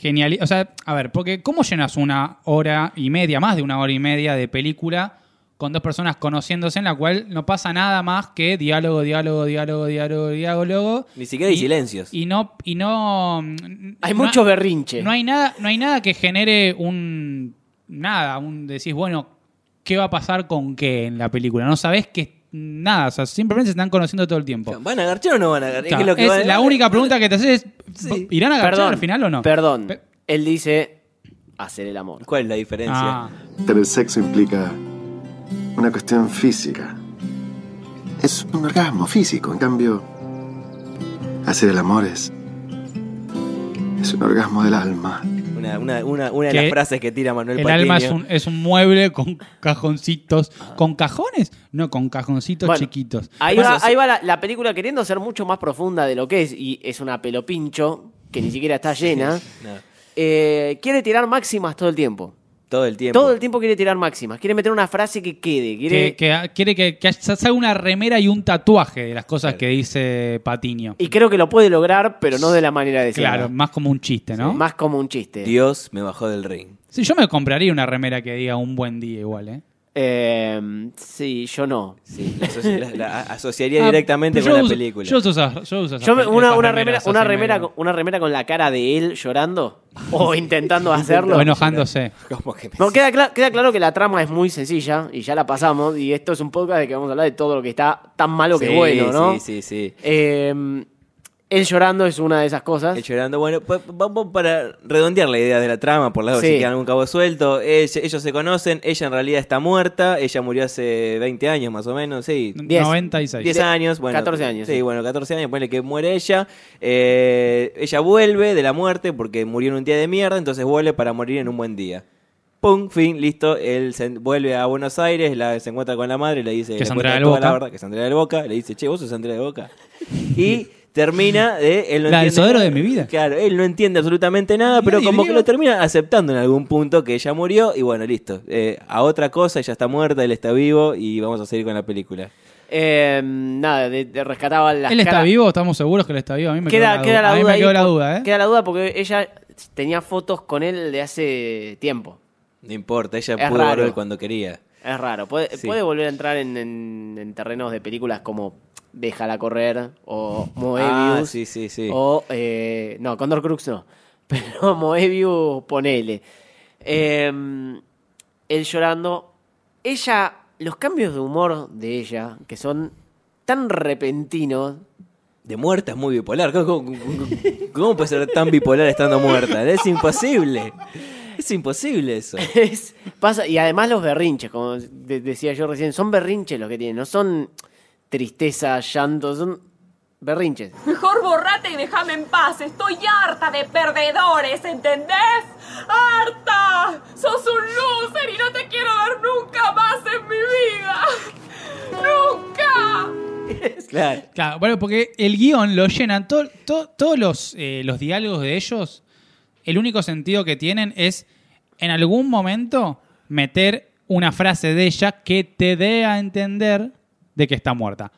genialidades. O sea, a ver, porque ¿cómo llenas una hora y media, más de una hora y media de película con dos personas conociéndose en la cual no pasa nada más que diálogo, diálogo, diálogo, diálogo, diálogo? Ni siquiera hay Y- silencios. Y no, y no. Hay no- mucho berrinche. No hay nada, no hay nada que genere un. Nada, un decís, bueno, ¿qué va a pasar con qué en la película? No sabés que nada, o sea, simplemente se están conociendo todo el tiempo. ¿Van a agarchar o no van a agarchar? Claro, Es que lo que es va- la única pregunta que te haces es, Sí. ¿irán a Perdón, al final o no? Perdón. Pe- Él dice hacer el amor. ¿Cuál es la diferencia? Ah, Tener sexo implica una cuestión física. Es un orgasmo físico, en cambio, hacer el amor es. es un orgasmo del alma. Una, una, una, una de las frases que tira Manuel el Patiño. alma es un, es un mueble con cajoncitos. ¿Con cajones? No, con cajoncitos Bueno, chiquitos. Ahí va, ahí va la, la película queriendo ser mucho más profunda de lo que es, y es una pelopincho que ni siquiera está llena. No, Eh, quiere tirar máximas todo el tiempo. Todo el tiempo. Todo el tiempo quiere tirar máximas. Quiere meter una frase que quede. Quiere... Que, que- quiere que, que se haga una remera y un tatuaje de las cosas que dice Patiño. Y creo que lo puede lograr, pero no de la manera de Claro, más como un chiste, ¿no? Más como un chiste. Dios me bajó del ring. Sí, yo me compraría una remera que diga un buen día igual, ¿eh? Eh, sí, yo no. Sí, la, asoci- la- la asociaría Ah, directamente con la uso- película. Yo uso esas, yo uso esas Yo me- pe- una, esas una remera, una, remera, con, una remera con la cara de él llorando o [LAUGHS] intentando hacerlo. O enojándose. Como que me- No, queda, queda claro que la trama es muy sencilla y ya la pasamos. Y esto es un podcast de que vamos a hablar de todo lo que está tan malo que bueno, ¿no? Sí, sí, sí. Eh, él llorando es una de esas cosas. El llorando. Bueno, pues, vamos para redondear la idea de la trama, por lado Sí. si queda algún cabo suelto. Ell- ellos se conocen, ella en realidad está muerta, ella murió hace 20 años más o menos, sí. Diez. 96. 10 años, bueno. 14 años, Sí, sí. bueno, 14 años, ponele que muere ella. Eh, ella vuelve de la muerte porque murió en un día de mierda, entonces vuelve para morir en un buen día. Pum, fin, listo. Él se- vuelve a Buenos Aires, la, se encuentra con la madre, le dice Que es le Andrea cuenta del Boca. la verdad, que es Andrea del Boca, le dice, che, vos sos Andrea del Boca. [LAUGHS] Y termina de. Él no La del entiende sodero nada. de mi vida. Claro, él no entiende absolutamente nada, pero como que lo termina aceptando en algún punto que ella murió y bueno, listo. Eh, a otra cosa, ella está muerta, él está vivo y vamos a seguir con la película. Eh, nada, de, de- rescataba las ¿Él está caras- vivo? ¿Estamos seguros que él está vivo? A mí me Queda, quedó queda la A mí duda. me ahí quedó la por- duda, ¿eh? Queda la duda porque ella tenía fotos con él de hace tiempo. No importa, ella Es pudo raro. volver cuando quería. Es raro. Puede, Sí. puede volver a entrar en, en- en terrenos de películas como Déjala correr o Moebius. Ah, sí, sí, sí. O, eh, no, Condor Crux no. [LAUGHS] Pero Moebius, ponele. Eh, él llorando. Ella, los cambios de humor de ella, que son tan repentinos. De muerta es muy bipolar. ¿Cómo, cómo- cómo- puede ser tan bipolar estando muerta? Es imposible. Es imposible eso. [LAUGHS] Es- pasa, y además los berrinches, como de- decía yo recién, son berrinches los que tienen, no son tristeza, llanto, son berrinches. Mejor borrate y déjame en paz. Estoy harta de perdedores, ¿entendés? ¡Harta! Sos un loser y no te quiero ver nunca más en mi vida. ¡Nunca! [LAUGHS] Claro. Claro, bueno, porque el guion lo llenan, to- to- todos los, eh, los diálogos de ellos, el único sentido que tienen es en algún momento meter una frase de ella que te dé a entender de que está muerta.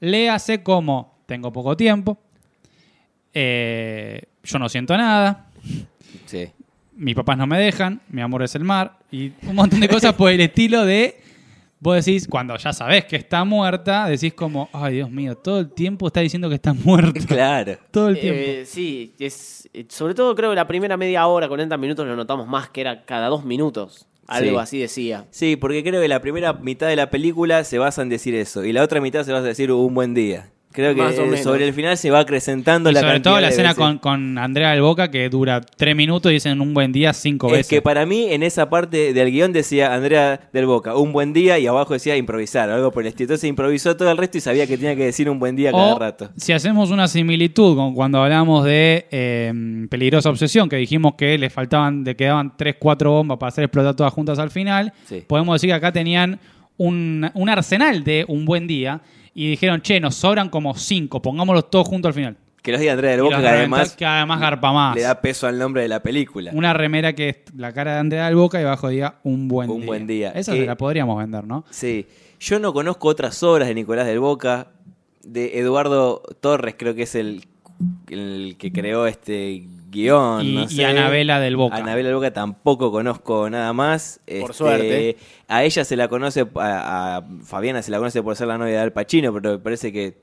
Léase como, tengo poco tiempo, eh, yo no siento nada, Sí. mis papás no me dejan, mi amor es el mar, y un montón de cosas por el estilo de. Vos decís, cuando ya sabés que está muerta, decís como, ay Dios mío, todo el tiempo está diciendo que está muerta. [LAUGHS] Claro. Todo el tiempo. Eh, sí, es, eh, sobre todo creo que la primera media hora, 40 minutos, lo notamos más, que era cada dos minutos. Algo Sí. así decía. Sí, porque creo que la primera mitad de la película se basa en decir eso y la otra mitad se basa en decir un buen día. Creo que Más o menos. sobre el final se va acrecentando Y la sobre todo la escena con, con Andrea del Boca que dura tres minutos y dicen un buen día cinco Es veces. que para mí en esa parte del guion decía Andrea del Boca, un buen día y abajo decía improvisar, algo por el estilo. Entonces improvisó todo el resto y sabía que tenía que decir un buen día cada O, rato. si hacemos una similitud con cuando hablamos de eh, Peligrosa Obsesión, que dijimos que le faltaban, le quedaban 3, 4 bombas para hacer explotar todas juntas al final, Sí. podemos decir que acá tenían un, un arsenal de un buen día y dijeron, che, nos sobran como 5, pongámoslos todos juntos al final. Que los diga Andrea del Boca, que además que además garpa más. le da peso al nombre de la película. Una remera que es la cara de Andrea del Boca y abajo diga un buen Un día. buen día. Esa Que- se la podríamos vender, ¿no? Sí. Yo no conozco otras obras de Nicolás del Boca. De Eduardo Torres, creo que es el, el que creó este guion. Y- no y sé. Anabela del Boca. Anabela del Boca tampoco conozco nada más. Por Este, suerte. A ella se la conoce, a, a Fabiana se la conoce por ser la novia de Al Pacino, pero me parece que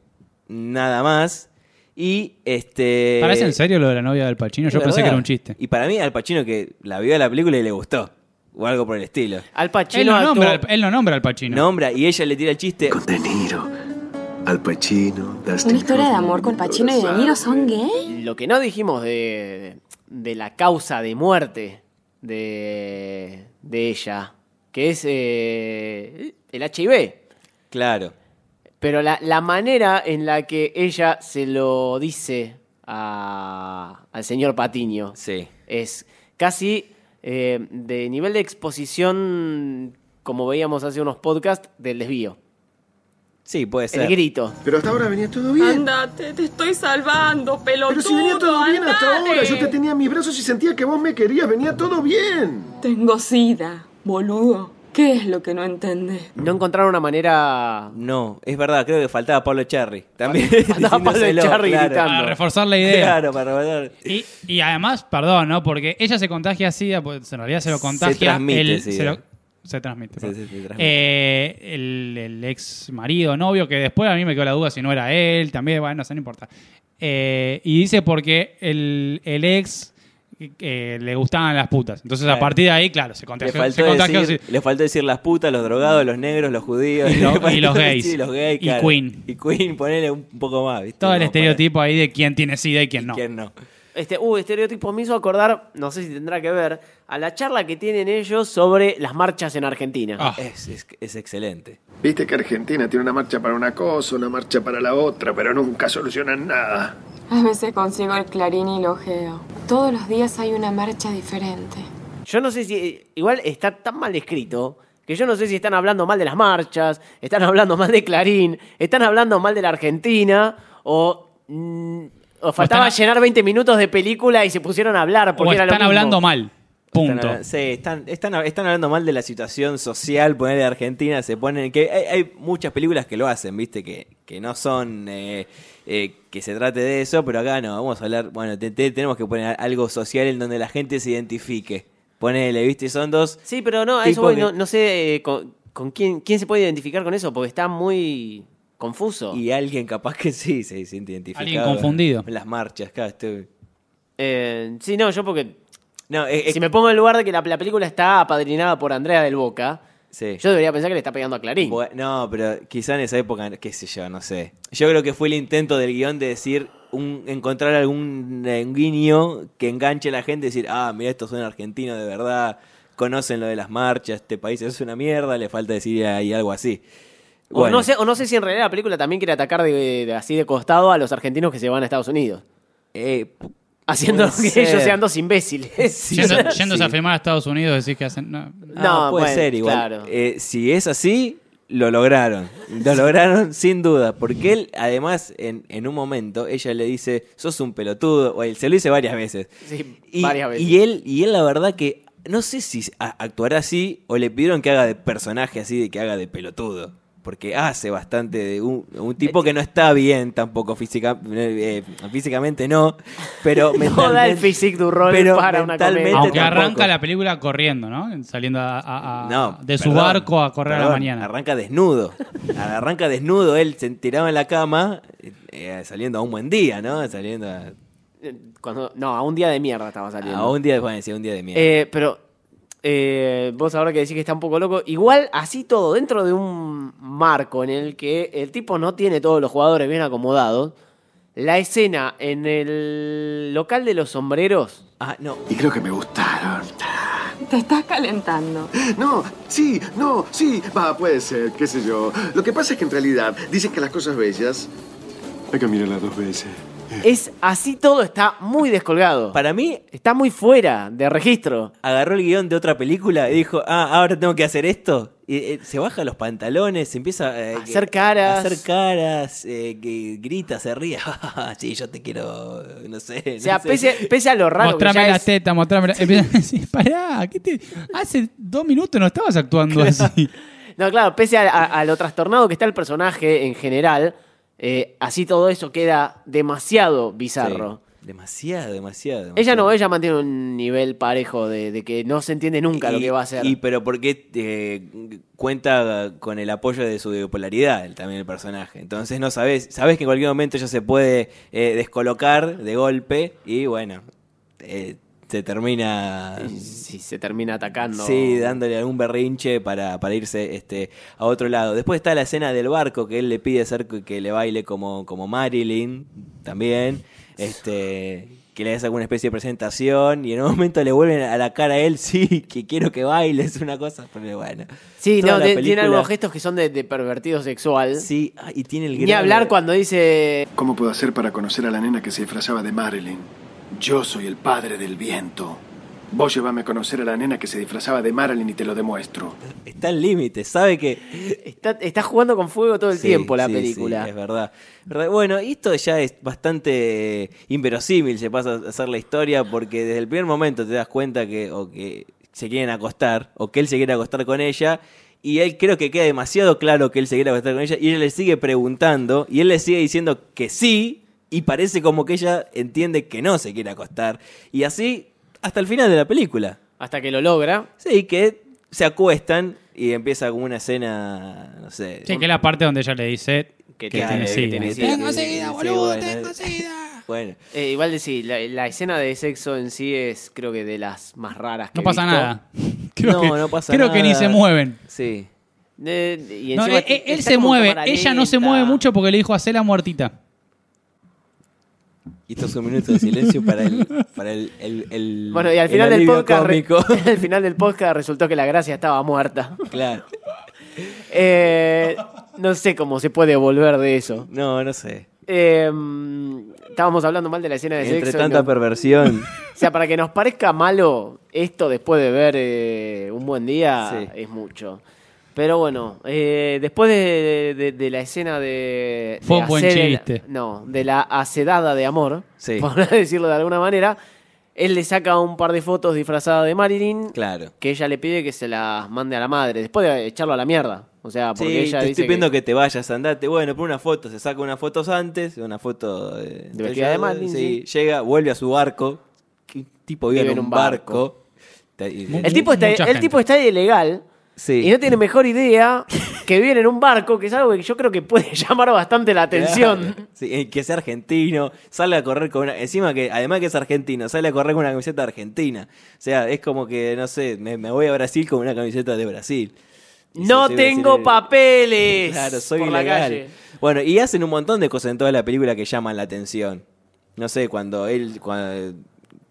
nada más. Y este. ¿Parece en serio lo de la novia del Pachino? Yo pensé que era un chiste. Y para mí, Al Pacino que la vio a la película y le gustó. O algo por el estilo. Al Él Pacino no, actuó- nombra, al- él no nombra al Pachino. Nombra y ella le tira el chiste. De Niro, Al Pacino, Dustin ¿Una historia de amor con Pacino y De Niro son gay? Lo que no dijimos de, de la causa de muerte de, de ella, que es eh, el HIV. Claro. Pero la, la manera en la que ella se lo dice a- al señor Patiño Sí. es casi eh, de nivel de exposición, como veíamos hace unos podcasts, del desvío. Sí, puede El ser. grito. Pero hasta ahora venía todo bien. Andate, te estoy salvando, pelotudo. Pero si venía todo bien hasta ahora, yo te tenía en mis brazos y sentía que vos me querías, venía todo bien. Tengo sida, boludo. ¿Qué es lo que no entendés? No encontraron una manera No, es verdad, creo que faltaba Pablo Cherry. También. Faltaba [LAUGHS] Pablo Cherry claro. gritando. Para reforzar la idea. Claro, para reforzar. Y, y además, perdón, ¿no? Porque ella se contagia SIDA, pues en realidad se lo contagia. transmite el- SIDA. Se, lo- se transmite. Sí, perdón. sí, sí, transmite. Eh, el, el ex marido, novio, que después a mí me quedó la duda si no era él, también, bueno, no sé, no importa. Eh, y dice porque el, el ex eh, le gustaban las putas. Entonces, a partir de ahí, claro, se Le contagió. faltó, decir, le faltó decir las putas, los drogados, los negros, los judíos. Y lo- los gays. decir los gays, Y claro. Queen. Y Queen, ponele un poco más, ¿viste? todo el estereotipo ahí de quién tiene SIDA y quién para- no. ¿Quién no? Este, uh, estereotipo me hizo acordar, no sé si tendrá que ver, a la charla que tienen ellos sobre las marchas en Argentina. Ah. Es, es, es excelente. Viste que Argentina tiene una marcha para una cosa, una marcha para la otra, pero nunca solucionan nada. A veces consigo el clarín y lo ojeo. Todos los días hay una marcha diferente. Yo no sé si, igual está tan mal escrito, que yo no sé si están hablando mal de las marchas, están hablando mal de Clarín, están hablando mal de la Argentina, o, mm, o faltaba están- llenar 20 minutos de película y se pusieron a hablar porque O era lo están mismo. hablando mal. Punto. Están, sí, están, están, están hablando mal de la situación social, poner de Argentina, se ponen que hay, hay muchas películas que lo hacen, viste, que, que no son eh, eh, que se trate de eso, pero acá no, vamos a hablar, bueno, te- te- tenemos que poner algo social en donde la gente se identifique. Ponele, viste, son dos. Sí, pero no, a eso voy, que- no, no sé eh, con, con quién, quién se puede identificar con eso, porque está muy confuso. Y alguien capaz que sí se siente identificado. Alguien confundido. En las marchas, claro, estoy- Eh, sí, no, yo porque No, es- es- Si me pongo en el lugar de que la, la película está apadrinada por Andrea del Boca, sí. yo debería pensar que le está pegando a Clarín. No, pero quizá en esa época, qué sé yo, no sé. Yo creo que fue el intento del guion de decir, un, encontrar algún eh, guiño que enganche a la gente y decir, ah, mira, estos son argentinos de verdad, conocen lo de las marchas, este país es una mierda, le falta decir ahí algo así. O, no sé, o no sé si en realidad la película también quiere atacar de, de- así de costado a los argentinos que se van a Estados Unidos. eh, Haciendo puede [LAUGHS] que ellos sean dos imbéciles. [LAUGHS] Yendo- yéndose sí. a filmar a Estados Unidos, decís que hacen. No. No, puede bueno, ser igual. claro. Eh, si es así, lo lograron. Lo lograron sin duda. Porque él, además, en, en un momento, ella le dice, sos un pelotudo. O él se lo dice varias veces. Sí, Y, varias veces. y él, y él, la verdad que no sé si a- actuará así o le pidieron que haga de personaje así, de que haga de pelotudo. Porque hace bastante de un, un tipo que no está bien tampoco física, eh, físicamente, no, pero [LAUGHS] no mentalmente. da el physique du rol pero para una comedia. Aunque tampoco. arranca la película corriendo, ¿no? Saliendo a- a- a- No, de su perdón, barco a correr a la mañana. Arranca desnudo. Arranca desnudo, él se tiraba en la cama, eh, saliendo a un buen día, ¿no? Saliendo a, Cuando, no, a un día de mierda estaba saliendo. a un día, bueno, sí, a un día de mierda. Eh, pero eh, vos ahora que decís que está un poco loco, igual así todo, dentro de un marco en el que el tipo no tiene todos los jugadores bien acomodados, la escena en el local de los sombreros, ah, no. Y creo que me gustaron. Te estás calentando. No, sí, no, sí, va, puede ser, qué sé yo. Lo que pasa es que en realidad dicen que las cosas bellas hay que mirarlas dos veces. [LAUGHS] es así todo está muy descolgado. Para mí, Está muy fuera de registro. agarró el guion de otra película y dijo, ah, ahora tengo que hacer esto. Y eh, se baja los pantalones, se empieza eh, Hacer caras. a hacer caras, eh, que grita, se ríe. [LAUGHS] sí, yo te quiero, no sé. O sea, no sé. pese, pese a lo raro que Mostrame ya la es- teta, mostrame la... Empiezan a decir, pará, ¿qué te... hace dos minutos no estabas actuando así. No, claro, pese a, a- a lo trastornado que está el personaje en general, eh, así todo eso queda demasiado bizarro. Sí, demasiado, demasiado, Ella no, ella mantiene un nivel parejo de, de que no se entiende nunca lo que va a hacer. Y pero porque eh, cuenta con el apoyo de su bipolaridad también el personaje. Entonces no sabes, sabes que en cualquier momento ella se puede eh, descolocar de golpe y bueno, eh, se termina Si se termina atacando. Sí, dándole algún berrinche para, para irse este, a otro lado. Después está la escena del barco que él le pide hacer que- le baile como, como Marilyn también. Este, que le hace alguna especie de presentación y en un momento le vuelven a la cara a él, sí, que quiero que bailes, una cosa, pero bueno. Sí, Toda no, la de- película- tiene algunos gestos que son de, de pervertido sexual. Sí, ah, y tiene el Ni hablar cuando dice. ¿Cómo puedo hacer para conocer a la nena que se disfrazaba de Marilyn? Yo soy el padre del viento. Vos llévame a conocer a la nena que se disfrazaba de Marilyn y te lo demuestro. Está al límite, sabe que Está, está jugando con fuego todo el Sí, tiempo la sí, película. sí, es verdad. Bueno, y esto ya es bastante inverosímil, se pasa a hacer la historia, porque desde el primer momento te das cuenta que o que se quieren acostar, o que él se quiere acostar con ella, y él creo que queda demasiado claro que él se quiere acostar con ella, y ella le sigue preguntando, y él le sigue diciendo que sí, y parece como que ella entiende que no se quiere acostar, y así hasta el final de la película. Hasta que lo logra. Sí, que se acuestan y empieza como una escena, no sé. Sí, que es la parte donde ella le dice Que que tiene- sida. tiene sida. Tengo sida, Sí, boludo, bueno. tengo [LAUGHS] sida. Bueno, Eh, igual de sí, la, la escena de sexo en sí es creo que de las más raras que No he pasa visto. nada. [LAUGHS] Creo, No, que, no pasa creo que ni nada. se mueven. sí. Eh, y No, encima él él se mueve, ella no se mueve mucho porque le dijo hacer la muertita. Es un minuto de silencio para el, [LAUGHS] para el, el, el- Bueno, y al el final del podcast re- [LAUGHS] al final del podcast resultó que la gracia estaba muerta. claro. Eh, no sé cómo se puede volver de eso. No, no sé. Eh, estábamos hablando mal de la escena de Entre sexo. y tanta no- perversión. [LAUGHS] O sea, para que nos parezca malo esto después de ver eh, Un Buen Día Sí. es mucho. Pero bueno, eh, después de, de- de la escena de... Fue de un buen chiste. no, de la acedada de amor, Sí. por [LAUGHS] decirlo de alguna manera, él le saca un par de fotos disfrazada de Marilyn Claro. que ella le pide que se las mande a la madre, después de echarlo a la mierda. O sea, porque Sí, ella te dice estoy pidiendo que... te vayas, andate. Bueno, por una foto, se saca unas fotos antes, una foto de, De vestida de Marilyn, sí, Llega, vuelve a su barco. ¿Qué tipo vive, en un barco? Y- Mu- El tipo está, el tipo está ilegal Sí. y no tiene mejor idea que viven en un barco, que es algo que yo creo que puede [LAUGHS] llamar bastante la atención. Sí, eh, que es argentino, sale a correr con una. Encima que, además que es argentino, sale a correr con una camiseta argentina. O sea, es como que, no sé, me, me voy a Brasil con una camiseta de Brasil. Y No tengo papeles. [LAUGHS] Claro, soy por la ilegal. calle. Bueno, y hacen un montón de cosas en toda la película que llaman la atención. No sé, cuando él. Cuando,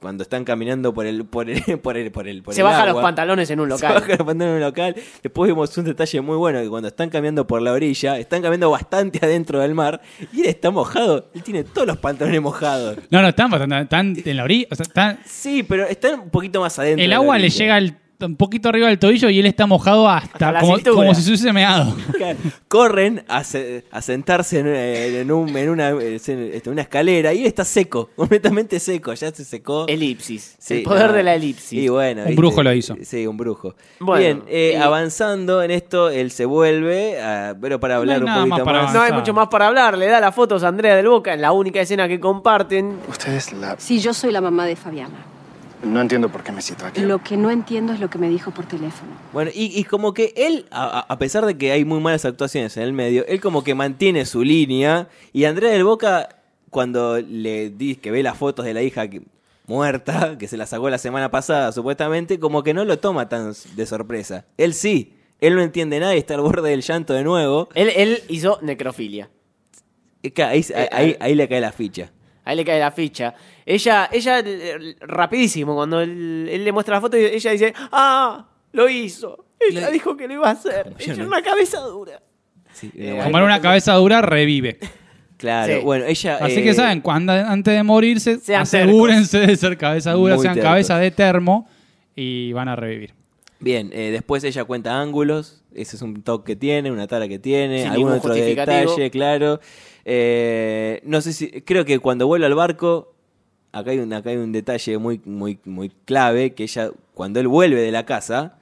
cuando están caminando por el. Por el, [LAUGHS] por el, por el, por Se el baja los agua. pantalones en un [LAUGHS] Se local. baja los pantalones en un local. Después vemos un detalle muy bueno: que cuando están caminando por la orilla, están caminando bastante adentro del mar. Y él está mojado. Él tiene todos los pantalones mojados. No, no, están bastante. Están en la orilla. O sea, están- Sí, pero están un poquito más adentro. el agua le llega al- un poquito arriba del tobillo y él está mojado hasta, como, si se hubiese meado. [LAUGHS] Corren a, se- a sentarse en, eh, en un- en una, en una escalera y él está seco, [LAUGHS] completamente seco, ya se secó. Elipsis. Sí, el poder no. de la elipsis. Y bueno, Un ¿viste? brujo lo hizo. Sí, un brujo. Bueno, Bien, eh, y- avanzando en esto, él se vuelve, a- pero para No hablar un nada poquito más. No hay mucho más para hablar. Le da las fotos a Andrea del Boca en la única escena que comparten. Usted es la... Sí, yo soy la mamá de Fabiana. No entiendo por qué me cito aquí. Lo que no entiendo es lo que me dijo por teléfono. Bueno, y, y como que él, a, pesar de que hay muy malas actuaciones en el medio, él como que mantiene su línea. Y Andrea del Boca, cuando le dice que ve las fotos de la hija que- muerta, [LAUGHS] que se la sacó la semana pasada supuestamente, como que no lo toma tan de sorpresa. Él sí, él no entiende nada y está al borde del llanto de nuevo. Él, él hizo necrofilia. Ahí, ahí- ahí- ahí le cae la ficha. Ahí le cae la ficha. Ella, ella, eh, rapidísimo, cuando él, él le muestra la foto, ella dice, ah, lo hizo. Ella dijo que lo iba a hacer. Yo Ella es no- una cabeza dura. Sí, Eh, Como era una cabeza dura, revive. [LAUGHS] claro, Sí. bueno, ella... Así eh, que saben, cuando, antes de morirse, asegúrense de ser cabeza dura, Muy sean tercos. cabeza de termo y van a revivir. Bien, eh, después ella cuenta ángulos, ese es un toque que tiene, una tara que tiene, Sin algún otro detalle, claro. Eh, no sé si, creo que cuando vuelve al barco, acá hay un, acá hay un detalle muy, muy, muy clave, que ella, cuando él vuelve de la casa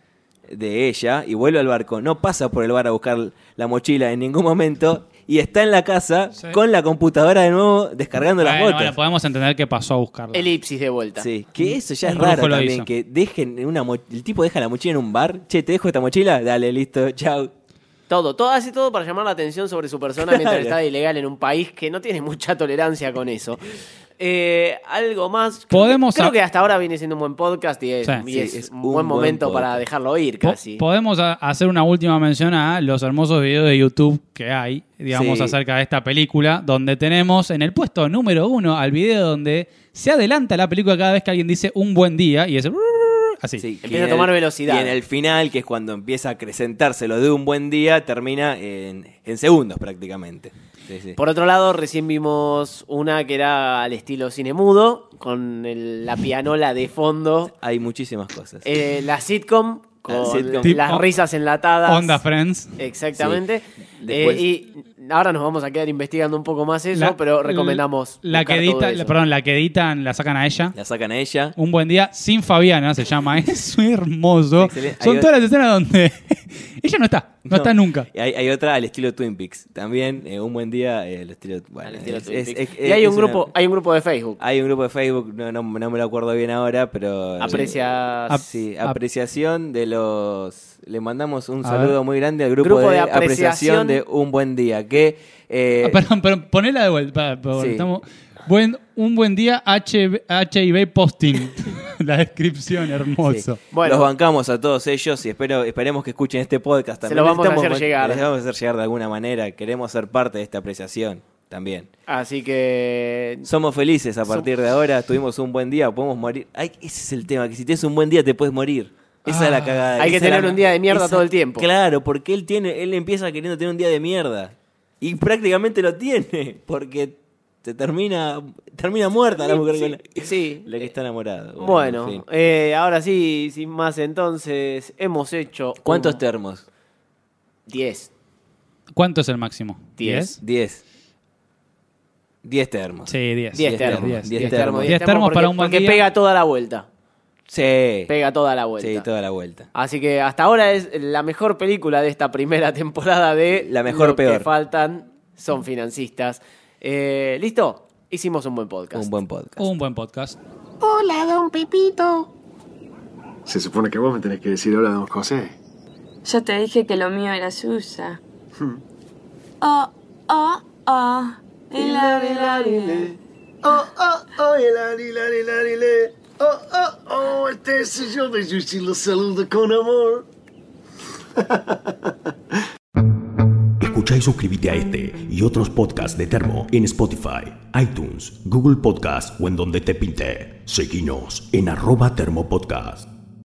de ella y vuelve al barco, no pasa por el bar a buscar la mochila en ningún momento y está en la casa Sí. con la computadora de nuevo descargando las Bueno, fotos. bueno, podemos entender que pasó a buscarla. Elipsis de vuelta. Sí, que eso ya es raro también, hizo. que dejen una mo- el tipo deja la mochila en un bar, che, te dejo esta mochila, dale, listo, chao. Todo, todo hace todo para llamar la atención sobre su persona mientras está de ilegal en un país que no tiene mucha tolerancia con eso. Eh, algo más. Podemos Creo que hasta ahora viene siendo un buen podcast y es, Sí. y Sí, es es un un buen buen momento podcast. para dejarlo ir Po- casi. Podemos hacer una última mención a los hermosos videos de YouTube que hay, digamos, Sí. acerca de esta película, donde tenemos en el puesto número uno al video donde se adelanta la película cada vez que alguien dice un buen día y es así. Sí, que Empieza a en el- tomar velocidad. Y en el final, que es cuando empieza a acrecentarse lo de un buen día, termina en, en segundos prácticamente. Sí, sí. Por otro lado, recién vimos una que era al estilo cine mudo, con el- la pianola de fondo. Hay muchísimas cosas. Eh, la sitcom, con sitcom. Las risas enlatadas. Onda Friends. Exactamente. Sí. Eh, y ahora nos vamos a quedar investigando un poco más eso, La- pero recomendamos. La que edita, perdón, la que editan la sacan a ella. La sacan a ella. Un buen día sin Fabiana se llama. [LAUGHS] Es muy hermoso. Excelente. Son Hay- todas las escenas donde [LAUGHS] ella no está, no, está nunca. Y hay, hay otra al estilo Twin Peaks. También, eh, un buen día, eh, el estilo. Bueno, Al estilo es- Twin es- Peaks. es- y hay un una- grupo, hay un grupo de Facebook. Hay un grupo de Facebook, no, no, no me lo acuerdo bien ahora, pero. Aprecia- Ah, Sí, Ap- apreciación de los. Le mandamos un A saludo ver. muy grande al grupo, Grupo de, de apreciación apreciación. de Un Buen Día. Que. eh, Ah, perdón, pero ponela de vuelta. pa- Sí. estamos- buen, un buen día HB HIV posting. [LAUGHS] la descripción, hermoso. sí. Bueno. Los bancamos a todos ellos y espero, esperemos que escuchen este podcast también. los vamos a hacer llegar. Les vamos a hacer llegar de alguna manera. Queremos ser parte de esta apreciación también. Así que. Somos felices a partir de ahora. Tuvimos un buen día, podemos morir. Ay, ese es el tema, que si tienes un buen día te puedes morir. Esa es la cagada. Ah. Hay que esa tener la- un día de mierda esa- todo el tiempo. Claro, porque él tiene, él empieza queriendo tener un día de mierda. Y prácticamente lo tiene, [LAUGHS] porque se termina, termina muerta la mujer con la, Sí. la que está enamorada. Bueno, en fin. eh, ahora sí, sin más entonces, hemos hecho. ¿Cuántos un- termos? 10. ¿Cuánto es el máximo? Diez. 10. 10 termos. Sí, 10. 10 termos. diez 10 termos. termos. 10 10 termos porque- para un buen Porque día. pega toda la vuelta. Sí. Pega toda la vuelta. Sí, toda la vuelta. Así que hasta ahora es la mejor película de esta primera [LAUGHS] temporada de La mejor Lo peor. que faltan son financistas. Eh, ¿Listo? Hicimos un buen podcast. Un buen podcast. Un buen podcast. Hola, don Pepito. Se supone que vos me tenés que decir hola, don José. Yo te dije que lo mío era Susa. Oh, oh, oh. Hilari, hilari. Oh, oh, oh, hilari, hilari, hilari. Oh, oh, oh, este es yo de Yushi, lo saludo con amor. [LAUGHS] Escucha y suscríbete a este y otros podcasts de Termo en Spotify, iTunes, Google Podcast o en donde te pinte. Seguinos en arroba termopodcast.